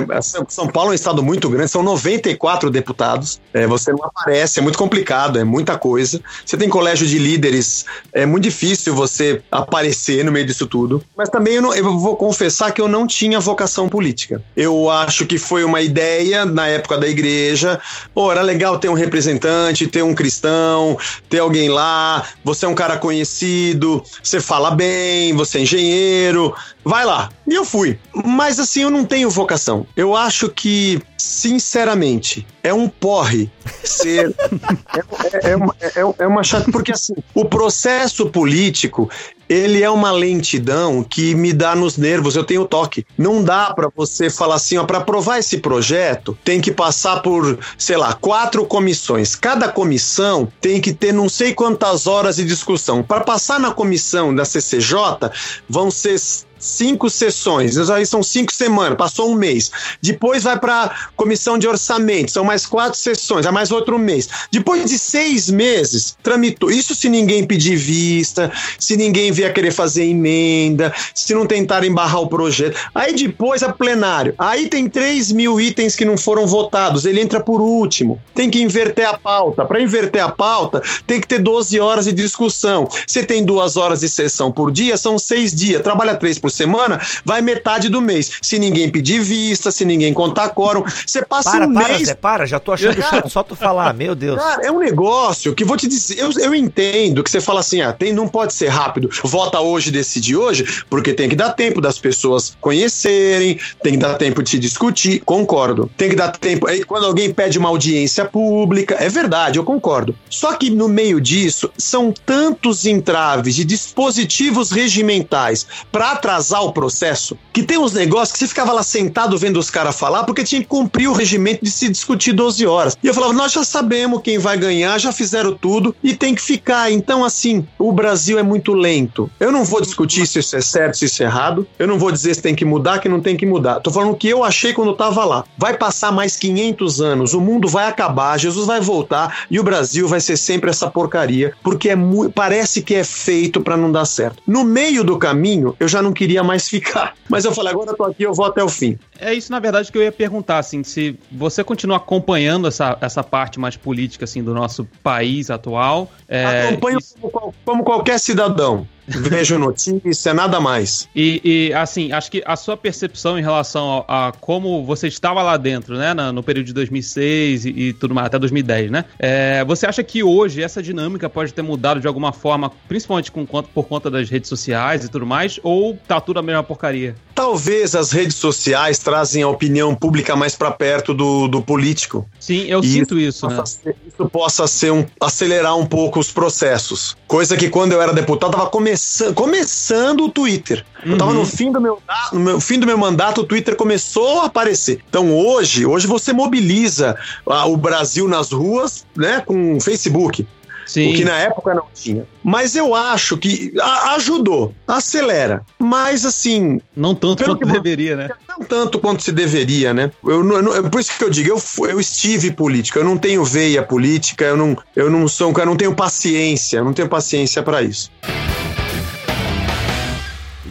São Paulo é um estado muito grande, são 94 deputados. É, você não aparece, é muito complicado, é muita coisa. Você tem colégio de líderes, é muito difícil você aparecer no meio disso tudo. Mas também eu, não, eu vou confessar que eu não tinha vocação política. Eu acho que foi uma ideia na época da igreja. Pô, era legal ter um representante, ter um cristão, ter alguém lá. Você é um cara conhecido, você fala bem, você é engenheiro. Vai lá. E eu fui. Mas assim, eu não tenho vocação. Eu acho que, sinceramente, é um porre ser. é, é, é, uma, é, é uma chata. Porque assim, o processo político ele é uma lentidão que me dá nos nervos, eu tenho toque. Não dá para você falar assim, ó, para aprovar esse projeto, tem que passar por, sei lá, quatro comissões. Cada comissão tem que ter não sei quantas horas de discussão. Para passar na comissão da CCJ, vão ser cinco sessões, aí são cinco semanas, passou um mês. Depois vai para comissão de orçamento, são mais quatro sessões, é mais outro mês. Depois de seis meses, tramitou. Isso se ninguém pedir vista, se ninguém vier querer fazer emenda, se não tentarem barrar o projeto. Aí depois a plenário. Aí tem 3 mil itens que não foram votados, ele entra por último. Tem que inverter a pauta. Para inverter a pauta, tem que ter 12 horas de discussão. Você tem duas horas de sessão por dia, são seis dias. Trabalha três por semana, vai metade do mês. Se ninguém pedir vista, se ninguém contar quórum, você passa para, um para, mês. Zé, para, já tô achando chato só tu falar, meu Deus. Cara, é um negócio que vou te dizer, eu, eu entendo que você fala assim, ah, tem, não pode ser rápido, vota hoje, decide hoje, porque tem que dar tempo das pessoas conhecerem, tem que dar tempo de se discutir, concordo. Tem que dar tempo, aí quando alguém pede uma audiência pública, é verdade, eu concordo. Só que no meio disso, são tantos entraves de dispositivos regimentais para atrasar atrasar o processo, que tem uns negócios que você ficava lá sentado vendo os caras falar porque tinha que cumprir o regimento de se discutir 12 horas. E eu falava, nós já sabemos quem vai ganhar, já fizeram tudo e tem que ficar. Então, assim, o Brasil é muito lento. Eu não vou discutir se isso é certo, se isso é errado. Eu não vou dizer se tem que mudar, que não tem que mudar. Tô falando o que eu achei quando eu tava lá. Vai passar mais 500 anos, o mundo vai acabar, Jesus vai voltar e o Brasil vai ser sempre essa porcaria, porque é parece que é feito para não dar certo. No meio do caminho, eu já não queria queria mais ficar. Mas eu falei, agora eu tô aqui, eu vou até o fim. É isso, na verdade, que eu ia perguntar, assim, se você continua acompanhando essa, essa parte mais política, assim, do nosso país atual. É, Acompanho como, como qualquer cidadão. Vejo notícia, nada mais. E, e, assim, acho que a sua percepção em relação a, a como você estava lá dentro, né, no, no período de 2006 e, e, tudo mais, até 2010, né? É, você acha que hoje essa dinâmica pode ter mudado de alguma forma, principalmente com, por conta das redes sociais e tudo mais, ou tá tudo a mesma porcaria? Talvez as redes sociais trazem a opinião pública mais para perto do, do político. Sim, eu e sinto isso, isso né? Ser, isso possa ser um, acelerar um pouco os processos. Coisa que quando eu era deputado tava começando, começando o Twitter. Uhum. Eu tava no fim do meu, no meu fim do meu mandato, o Twitter começou a aparecer. Então hoje, hoje você mobiliza ah, o Brasil nas ruas, né, com o Facebook. Sim. O que na época não tinha. Mas eu acho que ajudou, acelera. Mas assim. Não tanto quanto que, deveria, né? Não tanto quanto se deveria, né? Eu, eu, por isso que eu digo, eu, eu estive política, eu não tenho veia política, eu não, eu não sou um cara, eu não tenho paciência, eu não tenho paciência para isso.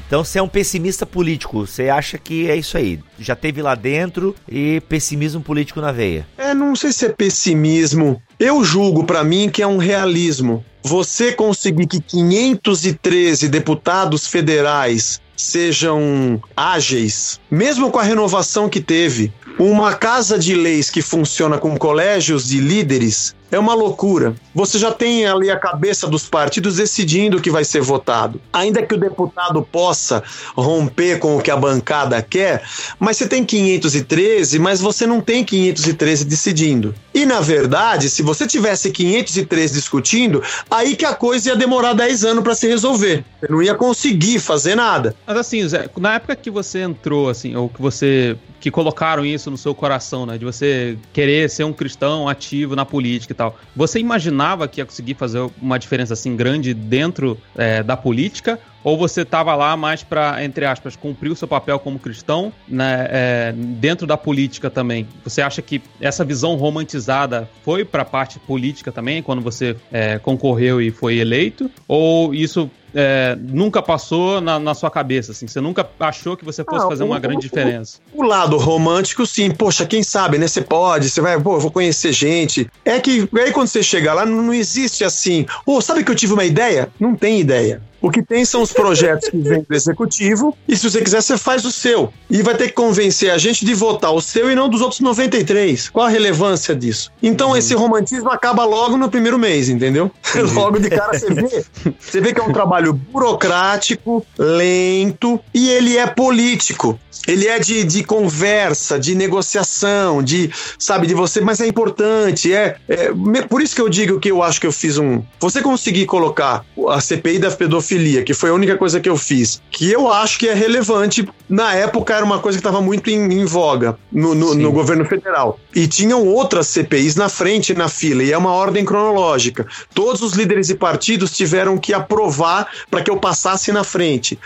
Então você é um pessimista político, você acha que é isso aí, já teve lá dentro e pessimismo político na veia. É, não sei se é pessimismo. Eu julgo para mim que é um realismo. Você conseguir que 513 deputados federais sejam ágeis, mesmo com a renovação que teve, uma casa de leis que funciona com colégios de líderes é uma loucura. Você já tem ali a cabeça dos partidos decidindo o que vai ser votado. Ainda que o deputado possa romper com o que a bancada quer, mas você tem 513, mas você não tem 513 decidindo. E na verdade, se você tivesse 503 discutindo, aí que a coisa ia demorar 10 anos para se resolver. Você não ia conseguir fazer nada. Mas assim, Zé, na época que você entrou, assim, ou que você que colocaram isso no seu coração, né? De você querer ser um cristão ativo na política e tal. Você imaginava que ia conseguir fazer uma diferença assim grande dentro é, da política? Ou você estava lá mais para, entre aspas, cumprir o seu papel como cristão né, é, dentro da política também? Você acha que essa visão romantizada foi para a parte política também, quando você é, concorreu e foi eleito? Ou isso é, nunca passou na, na, sua cabeça, assim? Você nunca achou que você fosse ah, fazer uma o, grande diferença? O, o, lado romântico, sim. Poxa, quem sabe, né? Você pode, você vai, pô, eu vou conhecer gente. É que aí quando você chega lá, não, não existe assim. Ô, oh, sabe que eu tive uma ideia? Não tem ideia. O que tem são os projetos que vêm do executivo, e se você quiser, você faz o seu. E vai ter que convencer a gente de votar o seu e não dos outros 93. Qual a relevância disso? Então, uhum. esse romantismo acaba logo no primeiro mês, entendeu? Uhum. logo de cara você vê. Você vê que é um trabalho burocrático, lento, e ele é político. Ele é de, de conversa, de negociação, de, sabe, de você, mas é importante. É, é por isso que eu digo que eu acho que eu fiz um. Você conseguir colocar a CPI da pedofilia pedofilia, que foi a única coisa que eu fiz, que eu acho que é relevante. Na época era uma coisa que estava muito em, em, voga no, no, no, governo federal. E tinham outras CPIs na frente, na fila, e é uma ordem cronológica. Todos os líderes e partidos tiveram que aprovar para que eu passasse na frente.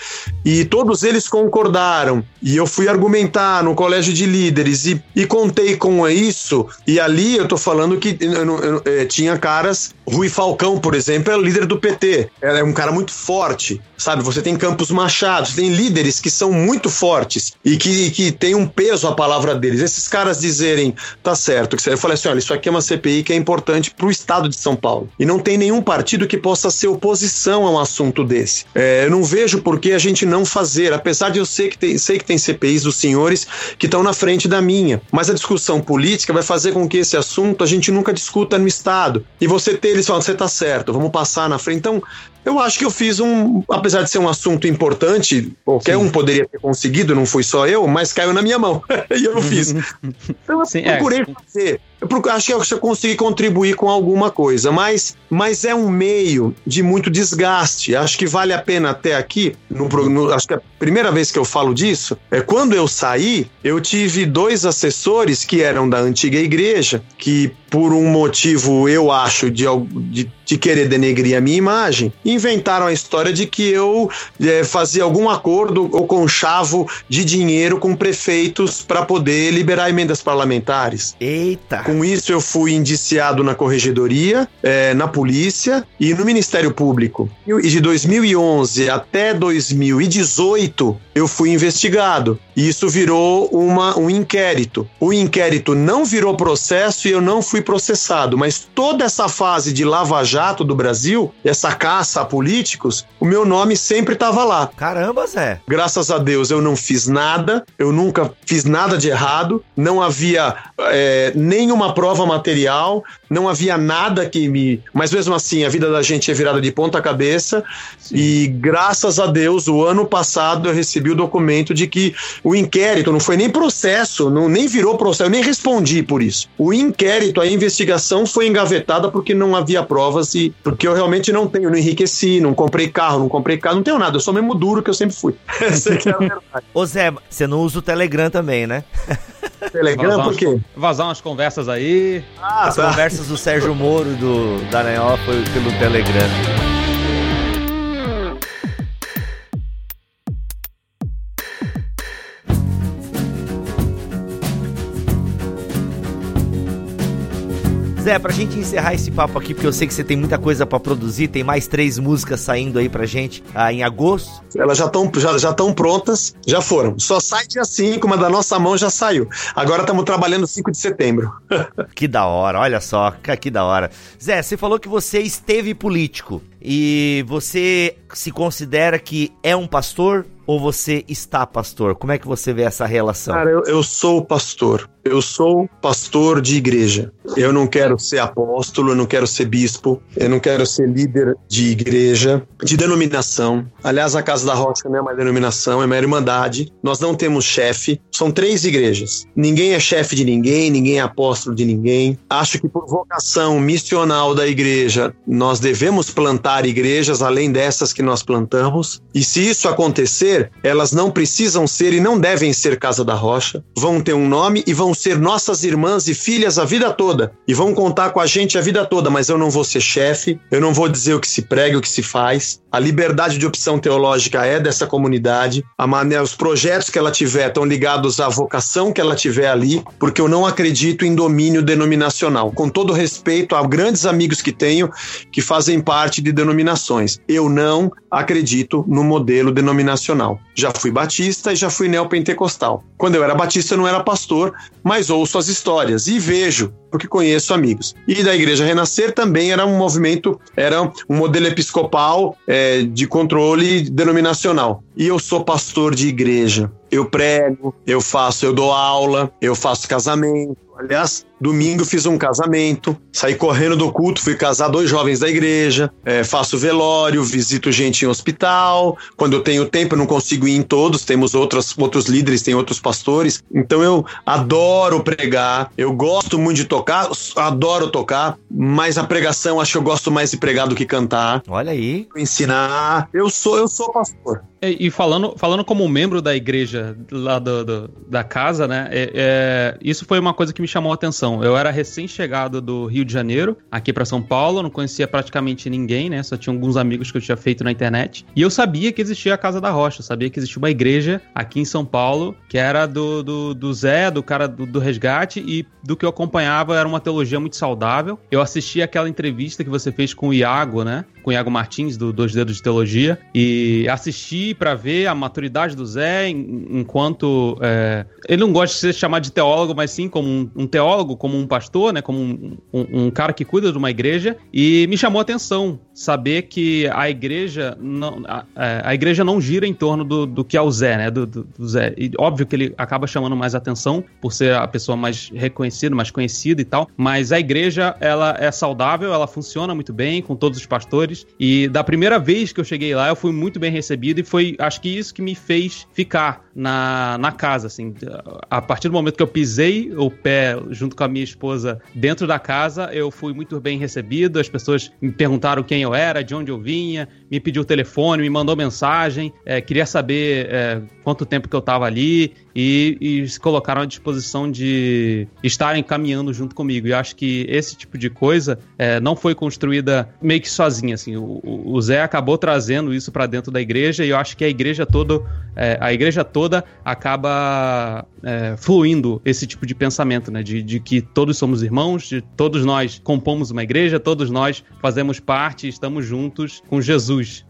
E todos eles concordaram. E eu fui argumentar no colégio de líderes e, e contei com isso. E ali eu tô falando que eu, eu, eu, eh, tinha caras. Rui Falcão, por exemplo, é o líder do PT. Era um cara muito forte, sabe? Você tem Campos Machado, tem líderes que são muito fortes e que, que tem um peso a palavra deles. Esses caras dizerem, tá certo, eu falei assim: olha, isso aqui é uma CPI que é importante para o estado de São Paulo. E não tem nenhum partido que possa ser oposição a um assunto desse. É, eu não vejo por que a gente não fazer, apesar de eu ser que tem, sei que tem CPIs dos senhores que estão na frente da minha. Mas a discussão política vai fazer com que esse assunto a gente nunca discuta no estado. E você ter eles falando, você tá certo, vamos passar na frente. Então, eu acho que eu fiz um, apesar de ser um assunto importante, qualquer Sim. um poderia ter conseguido, não fui só eu, mas caiu na minha mão e eu não fiz. Então eu Sim, é. procurei é. fazer. Eu acho que eu consegui contribuir com alguma coisa, mas, mas é um meio de muito desgaste. Acho que vale a pena até aqui. No, no, acho que a primeira vez que eu falo disso é quando eu saí, eu tive dois assessores que eram da antiga igreja, que por um motivo, eu acho, de, de, de querer denegrir a minha imagem, inventaram a história de que eu é, fazia algum acordo ou conchavo de dinheiro com prefeitos para poder liberar emendas parlamentares. Eita! Com isso, eu fui indiciado na corregedoria, é, na polícia e no Ministério Público. E de 2011 até 2018, eu fui investigado. E isso virou uma, um inquérito. O inquérito não virou processo e eu não fui processado, mas toda essa fase de lava-jato do Brasil, essa caça a políticos, o meu nome sempre estava lá. Caramba, Zé. Graças a Deus eu não fiz nada, eu nunca fiz nada de errado, não havia é, nenhuma prova material, não havia nada que me. Mas mesmo assim, a vida da gente é virada de ponta cabeça. Sim. E graças a Deus, o ano passado eu recebi o documento de que o inquérito não foi nem processo, não, nem virou processo, eu nem respondi por isso. O inquérito, a investigação foi engavetada porque não havia provas e porque eu realmente não tenho, não enriqueci, não comprei carro, não comprei carro, não tenho nada, eu sou mesmo duro que eu sempre fui. Essa é a verdade. Ô Zé, você não usa o Telegram também, né? Telegram vazar por quê? Umas, vazar umas conversas aí. Ah, As tá. conversas do Sérgio Moro do Dallagnol foi pelo Telegram. Zé, pra gente encerrar esse papo aqui, porque eu sei que você tem muita coisa para produzir, tem mais três músicas saindo aí pra gente ah, em agosto. Elas já estão já, já prontas, já foram. Só sai dia 5, uma da nossa mão já saiu. Agora estamos trabalhando 5 de setembro. que da hora, olha só, que da hora. Zé, você falou que você esteve político e você se considera que é um pastor ou você está pastor? Como é que você vê essa relação? Cara, eu, eu sou pastor. Eu sou pastor de igreja. Eu não quero ser apóstolo, eu não quero ser bispo, eu não quero ser líder de igreja, de denominação. Aliás, a Casa da Rocha não é uma denominação, é uma irmandade. Nós não temos chefe. São três igrejas. Ninguém é chefe de ninguém, ninguém é apóstolo de ninguém. Acho que por vocação missional da igreja, nós devemos plantar igrejas além dessas que nós plantamos. E se isso acontecer, elas não precisam ser e não devem ser Casa da Rocha. Vão ter um nome e vão ser nossas irmãs e filhas a vida toda. E vão contar com a gente a vida toda, mas eu não vou ser chefe, eu não vou dizer o que se prega, o que se faz. A liberdade de opção teológica é dessa comunidade. A maneira, os projetos que ela tiver estão ligados à vocação que ela tiver ali, porque eu não acredito em domínio denominacional. Com todo respeito a grandes amigos que tenho que fazem parte de denominações. Eu não acredito no modelo denominacional. Já fui batista e já fui neopentecostal. Quando eu era batista, eu não era pastor, mas ouço as histórias e vejo, porque conheço amigos. E da Igreja Renascer também era um movimento, era um modelo episcopal é, de controle denominacional. E eu sou pastor de igreja. Eu prego, eu faço, eu dou aula, eu faço casamento. Aliás, Domingo fiz um casamento, saí correndo do culto, fui casar dois jovens da igreja, é, faço velório, visito gente em hospital. Quando eu tenho tempo, eu não consigo ir em todos, temos outros, outros líderes, tem outros pastores. Então eu adoro pregar, eu gosto muito de tocar, adoro tocar, mas a pregação acho que eu gosto mais de pregar do que cantar. Olha aí. Ensinar. Eu sou, eu sou pastor. E, e falando, falando como membro da igreja lá do, do da casa, né? É, é, isso foi uma coisa que me chamou a atenção eu era recém-chegado do Rio de Janeiro, aqui para São Paulo, não conhecia praticamente ninguém, né? Só tinha alguns amigos que eu tinha feito na internet. E eu sabia que existia a Casa da Rocha, sabia que existia uma igreja aqui em São Paulo, que era do, do, do Zé, do cara do, do resgate, e do que eu acompanhava era uma teologia muito saudável. Eu assisti aquela entrevista que você fez com o Iago, né? Com o Iago Martins, do Dois Dedos de Teologia, e assisti para ver a maturidade do Zé enquanto. É... ele não gosta de ser chamado de teólogo, mas sim como um, um teólogo, como um pastor, né, como um, um, um, cara que cuida de uma igreja, e me chamou a atenção saber que a igreja não, a, é, a igreja não gira em torno do, do que é o Zé, né, do, do, do, Zé. E óbvio que ele acaba chamando mais atenção por ser a pessoa mais reconhecida, mais conhecida e tal, mas a igreja ela é saudável, ela funciona muito bem com todos os pastores e da primeira vez que eu cheguei lá eu fui muito bem recebido e foi, acho que isso que me fez ficar na, na casa, assim, a partir do momento que eu pisei o pé junto com a minha esposa dentro da casa, eu fui muito bem recebido. As pessoas me perguntaram quem eu era, de onde eu vinha, me pediu o telefone, me mandou mensagem, é, queria saber é, quanto tempo que eu estava ali e, e, se colocaram à disposição de estarem caminhando junto comigo. E acho que esse tipo de coisa é, não foi construída meio que sozinha. Assim, o, o Zé acabou trazendo isso para dentro da igreja e eu acho que a igreja toda, é, a igreja toda acaba é, fluindo esse tipo de pensamento, né? De, de que todos somos irmãos, de todos nós compomos uma igreja, todos nós fazemos parte, estamos juntos com Jesus.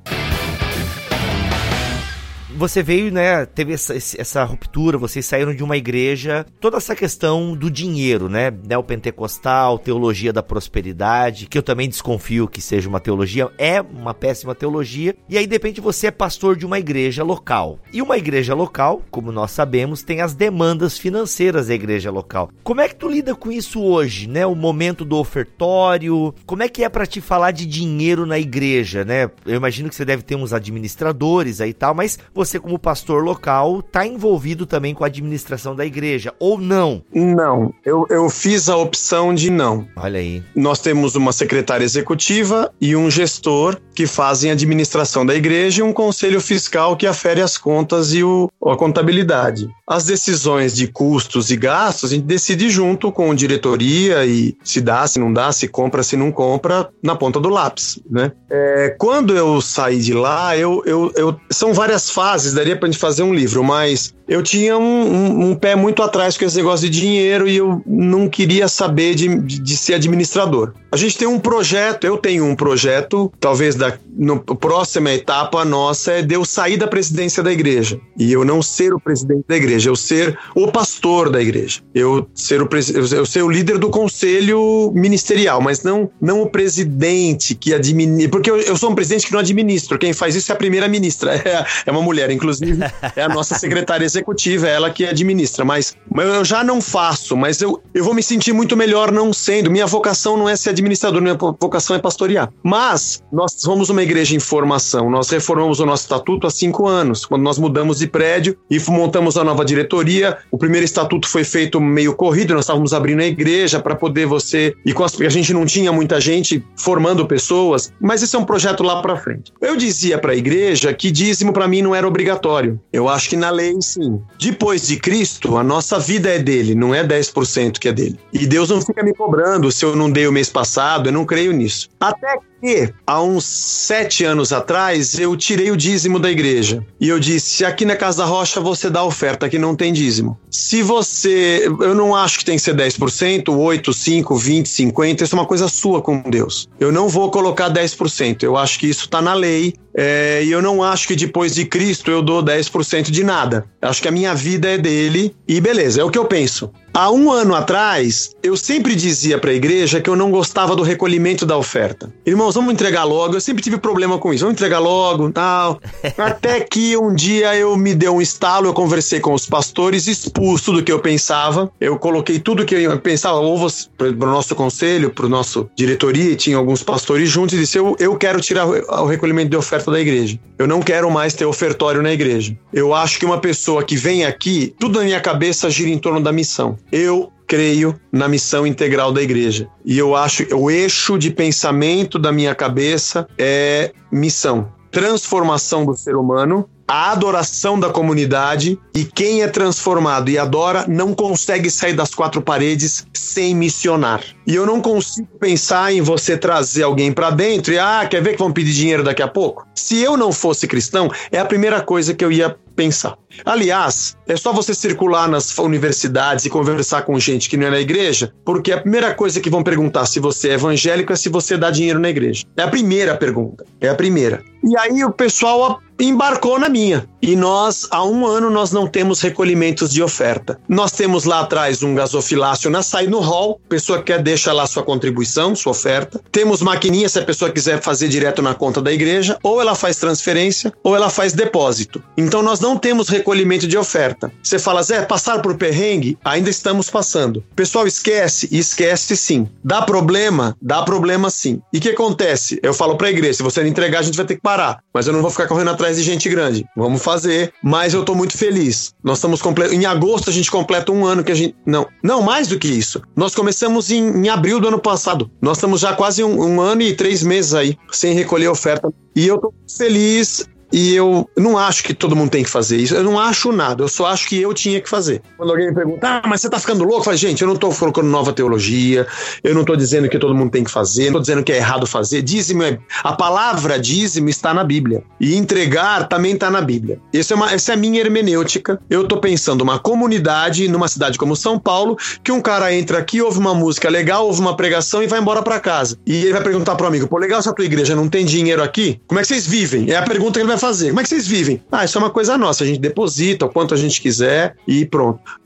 Você veio, né, teve essa, essa ruptura, vocês saíram de uma igreja, toda essa questão do dinheiro, né, neopentecostal, teologia da prosperidade, que eu também desconfio que seja uma teologia, é uma péssima teologia, e aí de repente você é pastor de uma igreja local. E uma igreja local, como nós sabemos, tem as demandas financeiras da igreja local. Como é que tu lida com isso hoje, né, o momento do ofertório, como é que é para te falar de dinheiro na igreja, né? Eu imagino que você deve ter uns administradores aí e tal, mas você como pastor local tá envolvido também com a administração da igreja, ou não? Não, eu, eu fiz a opção de não. Olha aí. Nós temos uma secretária executiva e um gestor que fazem a administração da igreja e um conselho fiscal que afere as contas e o, a contabilidade. As decisões de custos e gastos a gente decide junto com diretoria e se dá, se não dá, se compra, se não compra, na ponta do lápis, né? É, quando eu saí de lá, eu, eu, eu são várias fases, daria pra gente fazer um livro, mas eu tinha um, um, um, pé muito atrás com esse negócio de dinheiro e eu não queria saber de, de, de, ser administrador. A gente tem um projeto, eu tenho um projeto, talvez da no, próxima etapa nossa é de eu sair da presidência da igreja. E eu não ser o presidente da igreja, eu ser o pastor da igreja. Eu ser o, eu ser o líder do conselho ministerial, mas não, não o presidente que administra. Porque eu, eu sou um presidente que não administro. Quem faz isso é a primeira ministra. É, é uma mulher, inclusive, é a nossa secretária executiva, é ela que administra. Mas, mas eu já não faço, mas eu, eu vou me sentir muito melhor não sendo. Minha vocação não é ser administrador, minha vocação é pastorear. Mas nós somos uma igreja em formação. Nós reformamos o nosso estatuto há cinco anos, quando nós mudamos de prédio e montamos a nova diretoria. O primeiro estatuto foi feito meio corrido, nós estávamos abrindo a igreja para poder você. E as, a gente não tinha muita gente formando pessoas, mas esse é um projeto lá para frente. Eu dizia para a igreja que dízimo para mim não era obrigatório. Eu acho que na lei sim. Depois de Cristo, a nossa vida é dele, não é 10% que é dele. E Deus não fica me cobrando se eu não dei o mês passado, eu não creio nisso. Até que há uns sete anos atrás eu tirei o dízimo da igreja e eu disse: aqui na Casa da Rocha você dá oferta, aqui não tem dízimo. Se você. Eu não acho que tem que ser 10%, 8, 5, 20, 50, isso é uma coisa sua com Deus. Eu não vou colocar 10%, eu acho que isso está na lei é, e eu não acho que depois de Cristo eu dou 10% de nada. Acho que a minha vida é dele e beleza, é o que eu penso. Há um ano atrás, eu sempre dizia para a igreja que eu não gostava do recolhimento da oferta. Irmãos, vamos entregar logo. Eu sempre tive problema com isso. Vamos entregar logo, tal. Até que um dia eu me deu um estalo, eu conversei com os pastores, expus tudo que eu pensava. Eu coloquei tudo que eu pensava, ou para o nosso conselho, para o nosso diretoria, e tinha alguns pastores juntos, e disse: eu, eu quero tirar o recolhimento de oferta da igreja. Eu não quero mais ter ofertório na igreja. Eu acho que uma pessoa que vem aqui, tudo na minha cabeça gira em torno da missão. Eu creio na missão integral da igreja. E eu acho o eixo de pensamento da minha cabeça é missão. Transformação do ser humano a adoração da comunidade e quem é transformado e adora não consegue sair das quatro paredes sem missionar. E eu não consigo pensar em você trazer alguém para dentro e ah, quer ver que vão pedir dinheiro daqui a pouco? Se eu não fosse cristão, é a primeira coisa que eu ia pensar. Aliás, é só você circular nas universidades e conversar com gente que não é na igreja, porque a primeira coisa que vão perguntar se você é evangélico é se você dá dinheiro na igreja. É a primeira pergunta. É a primeira. E aí o pessoal embarcou na minha. E nós, há um ano, nós não temos recolhimentos de oferta. Nós temos lá atrás um gasofilácio na saída no hall, pessoa quer deixa lá sua contribuição, sua oferta. Temos maquininha se a pessoa quiser fazer direto na conta da igreja, ou ela faz transferência, ou ela faz depósito. Então nós não temos recolhimento de oferta. Você fala, Zé, passar por perrengue? Ainda estamos passando. pessoal esquece? Esquece sim. Dá problema? Dá problema sim. E o que acontece? Eu falo para a igreja, se você não entregar, a gente vai ter que parar. Mas eu não vou ficar correndo atrás de gente grande. Vamos fazer, mas eu tô muito feliz. Nós estamos completo. Em agosto a gente completa um ano que a gente. Não, não, mais do que isso. Nós começamos em, em abril do ano passado. Nós estamos já quase um, um ano e três meses aí, sem recolher oferta. E eu tô feliz e eu não acho que todo mundo tem que fazer isso. Eu não acho nada. Eu só acho que eu tinha que fazer. Quando alguém me pergunta, ah, mas você tá ficando louco? Eu falo, gente, eu não tô colocando nova teologia. Eu não tô dizendo que todo mundo tem que fazer. Não tô dizendo que é errado fazer. Dízimo é... A palavra dízimo está na Bíblia. E entregar também está na Bíblia. Essa é, uma, essa é a minha hermenêutica. Eu tô pensando uma comunidade numa cidade como São Paulo, que um cara entra aqui, ouve uma música legal, ouve uma pregação e vai embora para casa. E ele vai perguntar pro amigo, pô, legal essa tua igreja, não tem dinheiro aqui? Como é que vocês vivem? É a pergunta que ele vai fazer? Como é que vocês vivem? Ah, isso é uma coisa nossa, a gente deposita o quanto a gente quiser e pronto.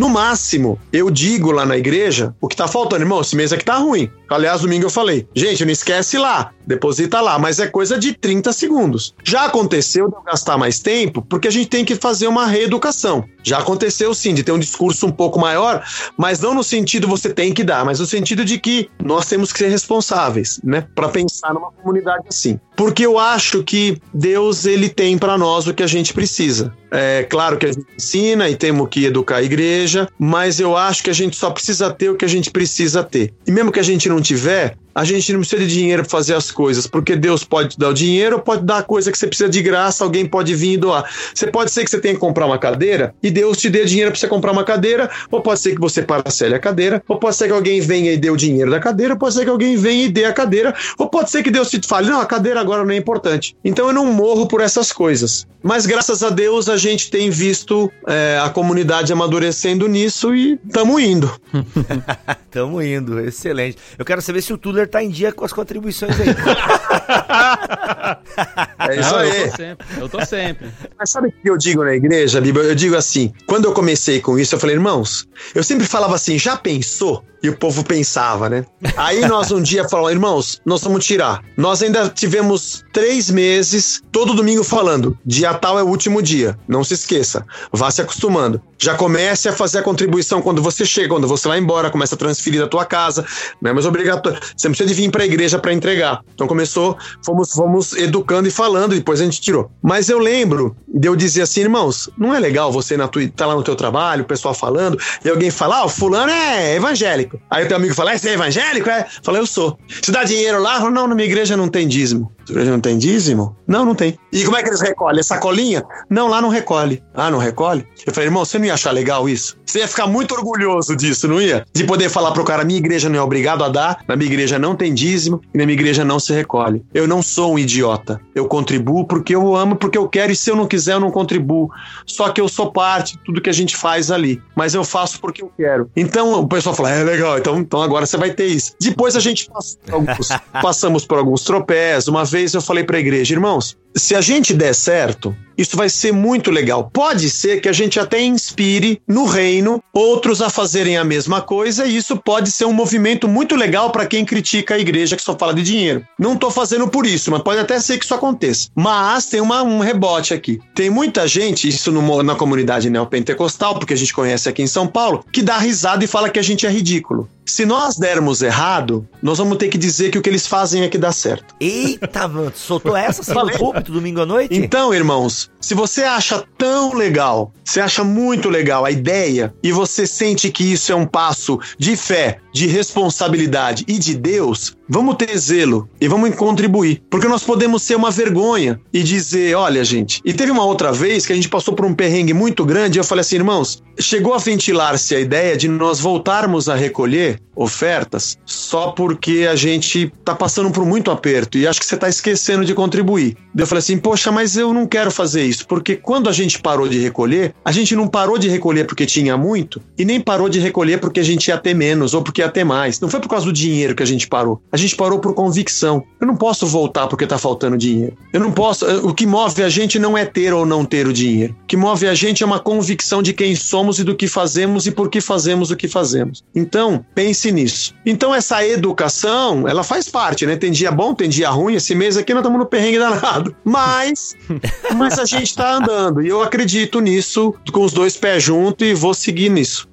No máximo, eu digo lá na igreja o que tá faltando. Irmão, esse mês aqui tá ruim. Aliás, domingo eu falei, gente, não esquece lá, deposita lá, mas é coisa de 30 segundos. Já aconteceu de eu gastar mais tempo, porque a gente tem que fazer uma reeducação. Já aconteceu sim, de ter um discurso um pouco maior, mas não no sentido você tem que dar, mas no sentido de que nós temos que ser responsáveis, né, para pensar numa comunidade assim. Porque eu acho que Deus ele tem para nós o que a gente precisa. É claro que a gente ensina e temos que educar a igreja, mas eu acho que a gente só precisa ter o que a gente precisa ter. E mesmo que a gente não tiver, a gente não precisa de dinheiro para fazer as coisas, porque Deus pode te dar o dinheiro pode dar a coisa que você precisa de graça, alguém pode vir e doar. Você pode ser que você tenha que comprar uma cadeira e Deus te dê dinheiro para você comprar uma cadeira, ou pode ser que você parcele a cadeira, ou pode ser que alguém venha e dê o dinheiro da cadeira, ou pode ser que alguém venha e dê a cadeira, ou pode ser que Deus te fale, não, a cadeira agora não é importante. Então eu não morro por essas coisas. Mas graças a Deus a gente tem visto é, a comunidade amadurecendo nisso e estamos indo. Estamos indo, excelente. Eu quero saber se o Tuller tá em dia com as contribuições aí. é isso Não, aí. Eu tô, sempre, eu tô sempre. Mas sabe o que eu digo na igreja, Bíblia? Eu digo assim, quando eu comecei com isso, eu falei, irmãos, eu sempre falava assim, já pensou? E o povo pensava, né? Aí nós um dia falamos, irmãos, nós vamos tirar. Nós ainda tivemos três meses, todo domingo falando, dia tal é o último dia. Não se esqueça, vá se acostumando. Já comece a fazer a contribuição quando você chega, quando você vai embora, começa a transferir da tua casa. Não é mais obrigatório. Você não precisa de vir para a igreja para entregar. Então começou, fomos, fomos educando e falando, depois a gente tirou. Mas eu lembro de eu dizer assim, irmãos, não é legal você na tua, tá lá no teu trabalho, o pessoal falando, e alguém fala, ah, o fulano é evangélico evangélico. Aí o teu amigo fala, é, você é evangélico? É? Fala, eu sou. Você dá dinheiro lá? Fala, não, na minha igreja não tem dízimo. Não tem dízimo? Não, não tem. E como é que eles recolhem? É sacolinha? Não, lá não recolhe. Ah, não recolhe? Eu falei, irmão, você não ia achar legal isso? Você ia ficar muito orgulhoso disso, não ia? De poder falar pro cara, minha igreja não é obrigado a dar, na minha igreja não tem dízimo e na minha igreja não se recolhe. Eu não sou um idiota. Eu contribuo porque eu amo, porque eu quero e se eu não quiser eu não contribuo. Só que eu sou parte de tudo que a gente faz ali. Mas eu faço porque eu quero. Então o pessoal fala, é legal, então, então agora você vai ter isso. Depois a gente passou por alguns, passamos por alguns tropés. Uma vez eu falei para a igreja, irmãos, se a gente der certo, isso vai ser muito legal. Pode ser que a gente até inspire no reino outros a fazerem a mesma coisa, e isso pode ser um movimento muito legal para quem critica a igreja que só fala de dinheiro. Não estou fazendo por isso, mas pode até ser que isso aconteça. Mas tem uma, um rebote aqui. Tem muita gente, isso no, na comunidade neopentecostal, porque a gente conhece aqui em São Paulo, que dá risada e fala que a gente é ridículo. Se nós dermos errado, nós vamos ter que dizer que o que eles fazem é que dá certo. Eita, soltou essa assim no púlpito domingo à noite? Então, irmãos, se você acha tão legal, você acha muito legal a ideia e você sente que isso é um passo de fé, de responsabilidade e de Deus, vamos ter zelo e vamos contribuir, porque nós podemos ser uma vergonha e dizer, olha, gente. E teve uma outra vez que a gente passou por um perrengue muito grande, e eu falei assim, irmãos, chegou a ventilar-se a ideia de nós voltarmos a recolher ofertas só porque a gente tá passando por muito aperto e acho que você tá esquecendo de contribuir. Eu falei assim, poxa, mas eu não quero fazer isso, porque quando a gente parou de recolher, a gente não parou de recolher porque tinha muito e nem parou de recolher porque a gente ia ter menos ou porque ia ter mais. Não foi por causa do dinheiro que a gente parou. A gente parou por convicção. Eu não posso voltar porque tá faltando dinheiro. Eu não posso. Eh, o que move a gente não é ter ou não ter o dinheiro. O que move a gente é uma convicção de quem somos e do que fazemos e por que fazemos o que fazemos. Então, pense nisso. Então, essa educação, ela faz parte, né? Tem dia bom, tem dia ruim. Esse mês aqui nós estamos no perrengue danado. Mas, mas a gente tá andando. E eu acredito nisso, com os dois pés juntos e vou seguir nisso.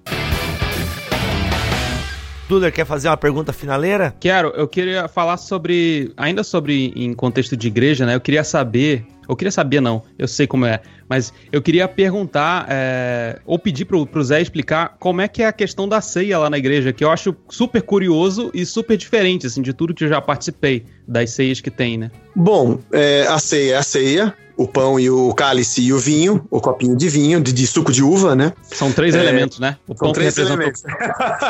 Duder, quer fazer uma pergunta finaleira? Quero, eu queria falar sobre, ainda sobre em contexto de igreja, né? Eu queria saber, eu queria saber não, eu sei como é, mas eu queria perguntar, é, ou pedir pro, pro Zé explicar como é que é a questão da ceia lá na igreja, que eu acho super curioso e super diferente, assim, de tudo que eu já participei, das ceias que tem, né? Bom, é, a ceia é a ceia, o pão e o cálice e o vinho, o copinho de vinho, de, de suco de uva, né? São três é, elementos, né? O são três elementos.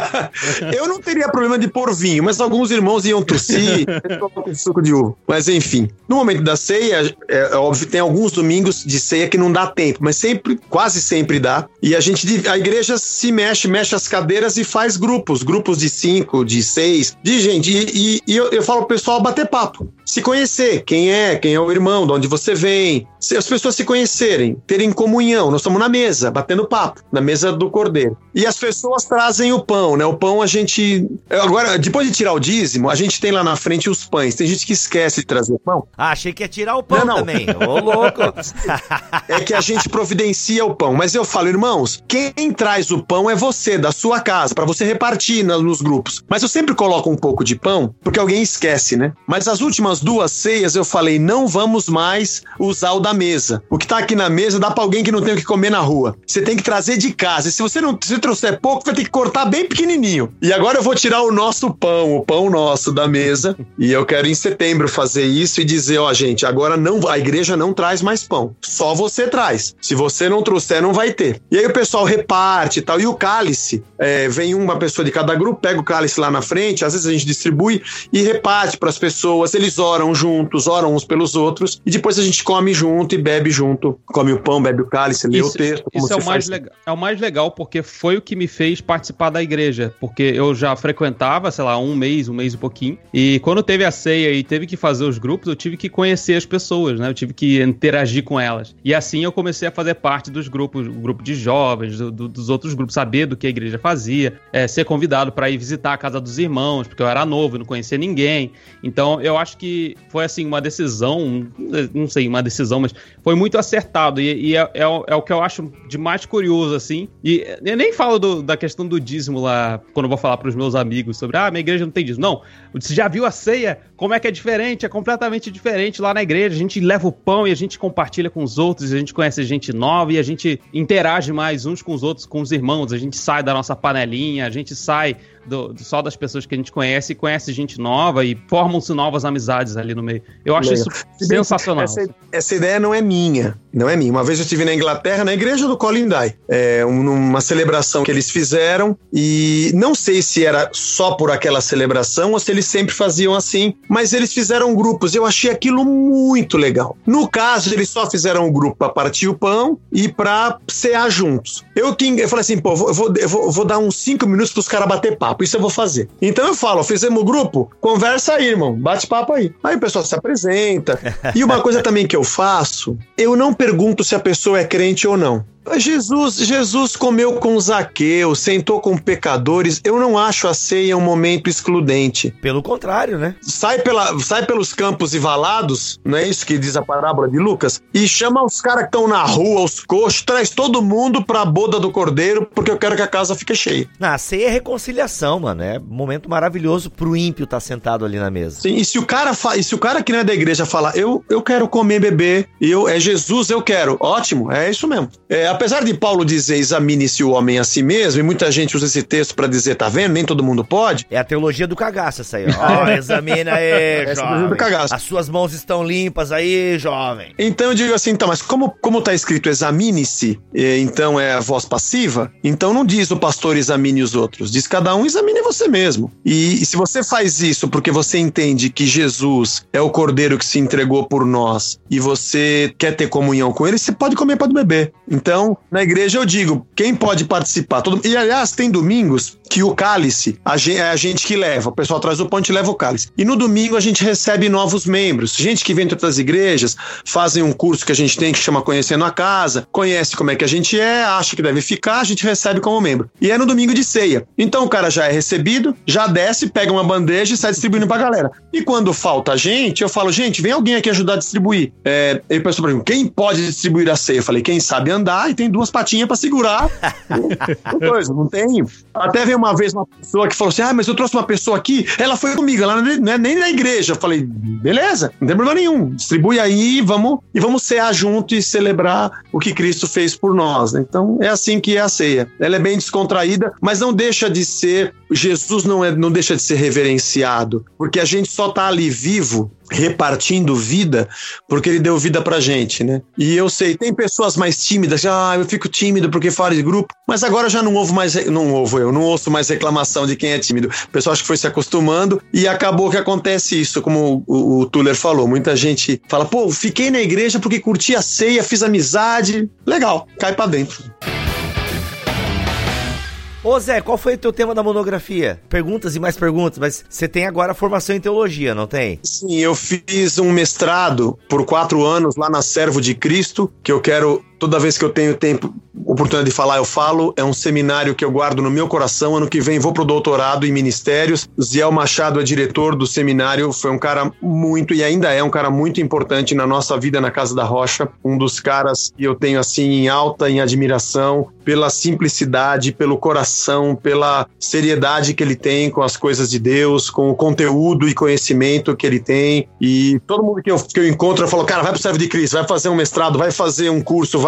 eu não teria problema de pôr vinho, mas alguns irmãos iam tossir suco de uva. Mas enfim, no momento da ceia, é, é óbvio, tem alguns domingos de ceia que não não dá tempo, mas sempre, quase sempre dá. E a gente, a igreja se mexe, mexe as cadeiras e faz grupos, grupos de cinco, de seis, de gente. E, e, e eu, eu falo pro pessoal bater papo, se conhecer, quem é, quem é o irmão, de onde você vem, se as pessoas se conhecerem, terem comunhão. Nós estamos na mesa, batendo papo, na mesa do cordeiro. E as pessoas trazem o pão, né? O pão a gente. Agora, depois de tirar o dízimo, a gente tem lá na frente os pães. Tem gente que esquece de trazer o pão. Ah, achei que ia tirar o pão não, não. também. Ô, louco. é que a gente providencia o pão. Mas eu falo, irmãos, quem traz o pão é você, da sua casa, para você repartir nos grupos. Mas eu sempre coloco um pouco de pão, porque alguém esquece, né? Mas as últimas duas ceias eu falei, não vamos mais usar o da mesa. O que tá aqui na mesa dá para alguém que não tem o que comer na rua. Você tem que trazer de casa. E se você não se trouxer pouco, vai ter que cortar bem pequenininho. E agora eu vou tirar o nosso pão, o pão nosso da mesa. e eu quero em setembro fazer isso e dizer, ó, gente, agora não, a igreja não traz mais pão. Só você traz. Se você não trouxer, não vai ter. E aí o pessoal reparte e tal. E o cálice, é, vem uma pessoa de cada grupo, pega o cálice lá na frente, às vezes a gente distribui e reparte para as pessoas. Eles oram juntos, oram uns pelos outros. E depois a gente come junto e bebe junto. Come o pão, bebe o cálice, lê isso, o texto. isso é o, mais legal, é o mais legal porque foi o que me fez participar da igreja. Porque eu já frequentava, sei lá, um mês, um mês e pouquinho. E quando teve a ceia e teve que fazer os grupos, eu tive que conhecer as pessoas, né? Eu tive que interagir com elas. E assim eu comecei a fazer parte dos grupos, grupo de jovens, do, do, dos outros grupos, saber do que a igreja fazia, é, ser convidado para ir visitar a casa dos irmãos, porque eu era novo não conhecia ninguém. Então eu acho que foi assim uma decisão, não sei, uma decisão, mas foi muito acertado. E, e é, é, é, o que eu acho de mais curioso, assim. E eu nem falo do, da questão do dízimo lá, quando eu vou falar para os meus amigos sobre, ah, minha igreja não tem dízimo. Não, você já viu a ceia? Como é que é diferente? É completamente diferente lá na igreja. A gente leva o pão e a gente compartilha com os outros, a gente conhece gente nova e a gente interage mais uns com os outros, com os irmãos. A gente sai da nossa panelinha, a gente sai do, do, só das pessoas que a gente conhece e conhece gente nova e formam-se novas amizades ali no meio. Eu acho Legal. isso sensacional. Essa, essa, ideia não é minha, não é minha. Uma vez eu estive na Inglaterra, na igreja do Colin Dye, é, uma celebração que eles fizeram e não sei se era só por aquela celebração ou se eles sempre faziam assim, mas eles fizeram grupos. Eu achei aquilo muito legal. No caso, eles só fizeram um grupo para partir o pão e para cear juntos. Eu, eu falei assim, pô, eu vou, eu vou, eu vou dar uns cinco minutos para os caras bater papo papo. Isso eu vou fazer. Então eu falo, fizemos grupo, conversa aí, irmão, bate papo aí. Aí o pessoal se apresenta. e uma coisa também que eu faço, eu não pergunto se a pessoa é crente ou não. Jesus, Jesus comeu com Zaqueu, sentou com pecadores. Eu não acho a ceia um momento excludente. Pelo contrário, né? Sai, pela, sai pelos campos e valados, não é isso que diz a parábola de Lucas? E chama os caras que estão na rua, os coxos, traz todo mundo pra boda do cordeiro, porque eu quero que a casa fique cheia. Na a ceia é reconciliação, mano. É um momento maravilhoso pro ímpio estar tá sentado ali na mesa. Sim, e se o cara, fa... e se o cara que não é da igreja falar, eu, eu quero comer, beber, eu, é Jesus, eu quero. Ótimo, é isso mesmo. É, apesar de Paulo dizer examine-se o homem a si mesmo, e muita gente usa esse texto para dizer, tá vendo? Nem todo mundo pode. É a teologia do cagaço essa aí. Ó, oh, examina aí, é jovem. Do cagaço. As suas mãos estão limpas aí, jovem. Então eu digo assim, então, mas como, como tá escrito examine-se, então é a voz passiva, então não diz o pastor examine os outros, diz cada um examine você mesmo. E, e se você faz isso porque você entende que Jesus é o cordeiro que se entregou por nós e você quer ter comunhão com ele, você pode comer, pode beber. Então, na igreja eu digo, quem pode participar? Todo... E aliás, tem domingos que o cálice a gente, é a gente que leva. O pessoal traz o pão e leva o cálice. E no domingo a gente recebe novos membros. Gente que vem de outras igrejas, fazem um curso que a gente tem que chama Conhecendo a Casa, conhece como é que a gente é, acha que deve ficar, a gente recebe como membro. E é no domingo de ceia. Então o cara já é recebido, já desce, pega uma bandeja e sai distribuindo pra galera. E quando falta gente, eu falo, gente, vem alguém aqui ajudar a distribuir. É, ele pensou pra mim, quem pode distribuir a ceia? Eu falei, quem sabe andar tem duas patinhas para segurar. coisa, não tem. Até veio uma vez uma pessoa que falou assim: Ah, mas eu trouxe uma pessoa aqui, ela foi comigo, ela não é nem na igreja. Eu falei, beleza, não tem problema nenhum. Distribui aí vamos, e vamos cear junto e celebrar o que Cristo fez por nós. Né? Então é assim que é a ceia. Ela é bem descontraída, mas não deixa de ser. Jesus não, é, não deixa de ser reverenciado, porque a gente só tá ali vivo repartindo vida, porque ele deu vida pra gente, né? E eu sei, tem pessoas mais tímidas, ah, eu fico tímido porque falo de grupo, mas agora já não ouvo mais, não ouvo eu, não ouço mais reclamação de quem é tímido. O pessoal acho que foi se acostumando e acabou que acontece isso, como o, o Tuller falou, muita gente fala, pô, fiquei na igreja porque curti a ceia, fiz amizade, legal, cai para dentro. Ô Zé, qual foi o teu tema da monografia? Perguntas e mais perguntas, mas você tem agora formação em teologia, não tem? Sim, eu fiz um mestrado por quatro anos lá na Servo de Cristo, que eu quero Toda vez que eu tenho tempo, oportunidade de falar, eu falo. É um seminário que eu guardo no meu coração. Ano que vem vou pro doutorado em ministérios. Ziel Machado é diretor do seminário. Foi um cara muito, e ainda é um cara muito importante na nossa vida na Casa da Rocha. Um dos caras que eu tenho assim em alta, em admiração, pela simplicidade, pelo coração, pela seriedade que ele tem com as coisas de Deus, com o conteúdo e conhecimento que ele tem. E todo mundo que eu, que eu encontro, eu falo, cara, vai pro Servo de Cristo, vai fazer um mestrado, vai fazer um curso, vai.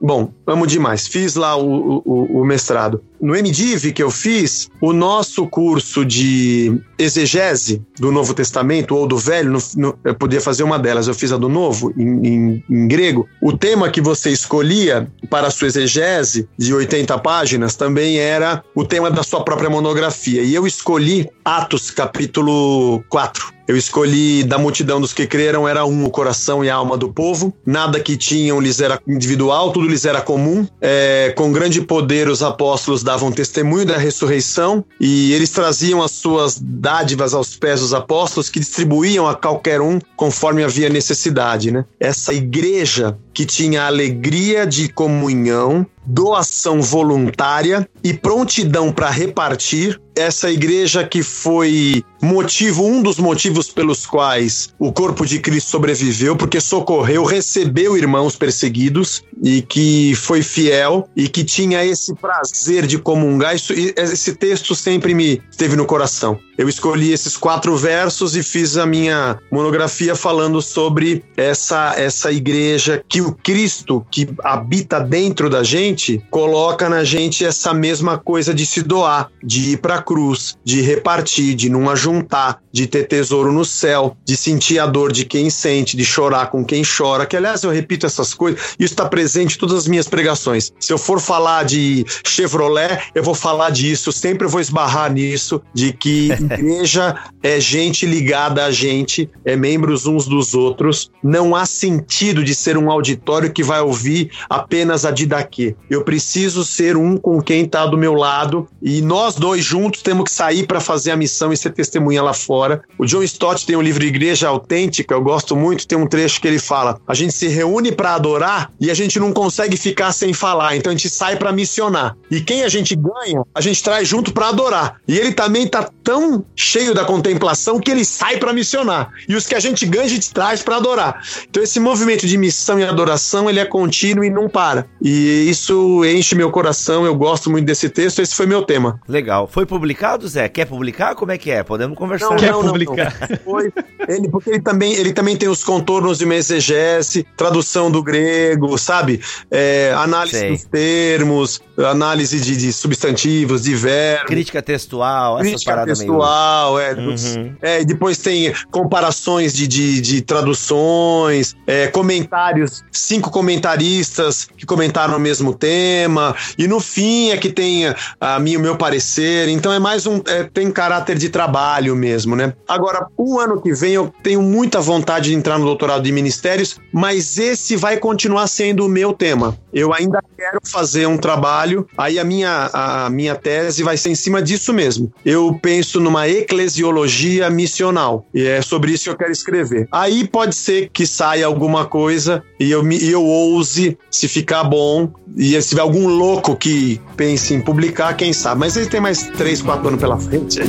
Bom, amo demais. Fiz lá o, o, o mestrado. No MDiv que eu fiz, o nosso curso de exegese do Novo Testamento ou do Velho, no, no, eu podia fazer uma delas, eu fiz a do Novo, em, em, em grego. O tema que você escolhia para a sua exegese, de 80 páginas, também era o tema da sua própria monografia. E eu escolhi Atos, capítulo 4 eu escolhi da multidão dos que creram era um o coração e a alma do povo. Nada que tinham lhes era individual, tudo lhes era comum. É, com grande poder os apóstolos davam testemunho da ressurreição e eles traziam as suas dádivas aos pés dos apóstolos que distribuíam a qualquer um conforme havia necessidade. Né? Essa igreja que tinha alegria de comunhão, doação voluntária e prontidão para repartir. Essa igreja que foi motivo, um dos motivos pelos quais o corpo de Cristo sobreviveu, porque socorreu, recebeu irmãos perseguidos e que foi fiel e que tinha esse prazer de comungar. Isso, esse texto sempre me esteve no coração. Eu escolhi esses quatro versos e fiz a minha monografia falando sobre essa, essa igreja que o Cristo que habita dentro da gente coloca na gente essa mesma coisa de se doar, de ir para a cruz, de repartir, de não ajuntar, de ter tesouro no céu, de sentir a dor de quem sente, de chorar com quem chora. Que aliás eu repito essas coisas, isso está presente em todas as minhas pregações. Se eu for falar de Chevrolet, eu vou falar disso, sempre vou esbarrar nisso, de que igreja é gente ligada a gente, é membros uns dos outros. Não há sentido de ser um auditório que vai ouvir apenas a Didaquê. Eu preciso ser um com quem está do meu lado e nós dois juntos temos que sair para fazer a missão e ser testemunha lá fora. O John Stott tem um livro Igreja Autêntica, eu gosto muito, tem um trecho que ele fala: a gente se reúne para adorar e a gente não consegue ficar sem falar, então a gente sai para missionar. E quem a gente ganha, a gente traz junto para adorar. E ele também tá tão cheio da contemplação que ele sai para missionar. E os que a gente ganha, a gente traz para adorar. Então esse movimento de missão e adoração, ele é contínuo e não para. E isso enche meu coração, eu gosto muito desse texto, esse foi meu tema. Legal. Foi publicado, Zé? Quer publicar? Como é que é? Podemos conversar. Não, Quer não, publicar? Não, Foi. Ele, porque ele também, ele também tem os contornos de uma exegese, tradução do grego, sabe? É, análise Sei. dos termos, análise de, de, substantivos, de verbos. Crítica textual, essas Crítica paradas textual, meio... é, uhum. é. depois tem comparações de, de, de traduções, é, comentários, cinco comentaristas que comentaram o mesmo tema, e no fim é que tem a, mim, o meu parecer, então é mais um, é, tem caráter de trabalho mesmo, né? Agora, o ano que vem eu tenho muita vontade de entrar no doutorado de ministérios, mas esse vai continuar sendo o meu tema. Eu ainda quero fazer um trabalho, aí a minha, a minha tese vai ser em cima disso mesmo. Eu penso numa eclesiologia missional, e é sobre isso que eu quero escrever. Aí pode ser que saia alguma coisa e eu, e eu ouse, se ficar bom, e se tiver algum louco que pense em publicar, quem sabe. Mas ele tem mais 3, 4 anos pela frente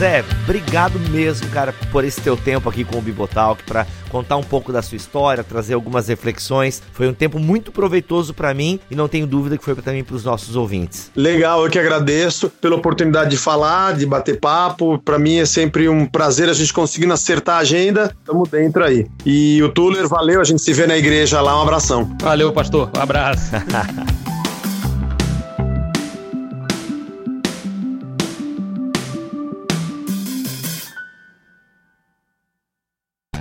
Zé, obrigado mesmo, cara, por esse teu tempo aqui com o Bibotalk, para contar um pouco da sua história, trazer algumas reflexões. Foi um tempo muito proveitoso para mim e não tenho dúvida que foi também para os nossos ouvintes. Legal, eu que agradeço pela oportunidade de falar, de bater papo. Para mim é sempre um prazer a gente conseguindo acertar a agenda. Tamo dentro aí. E o Tuller, valeu, a gente se vê na igreja lá. Um abração. Valeu, pastor. Um abraço.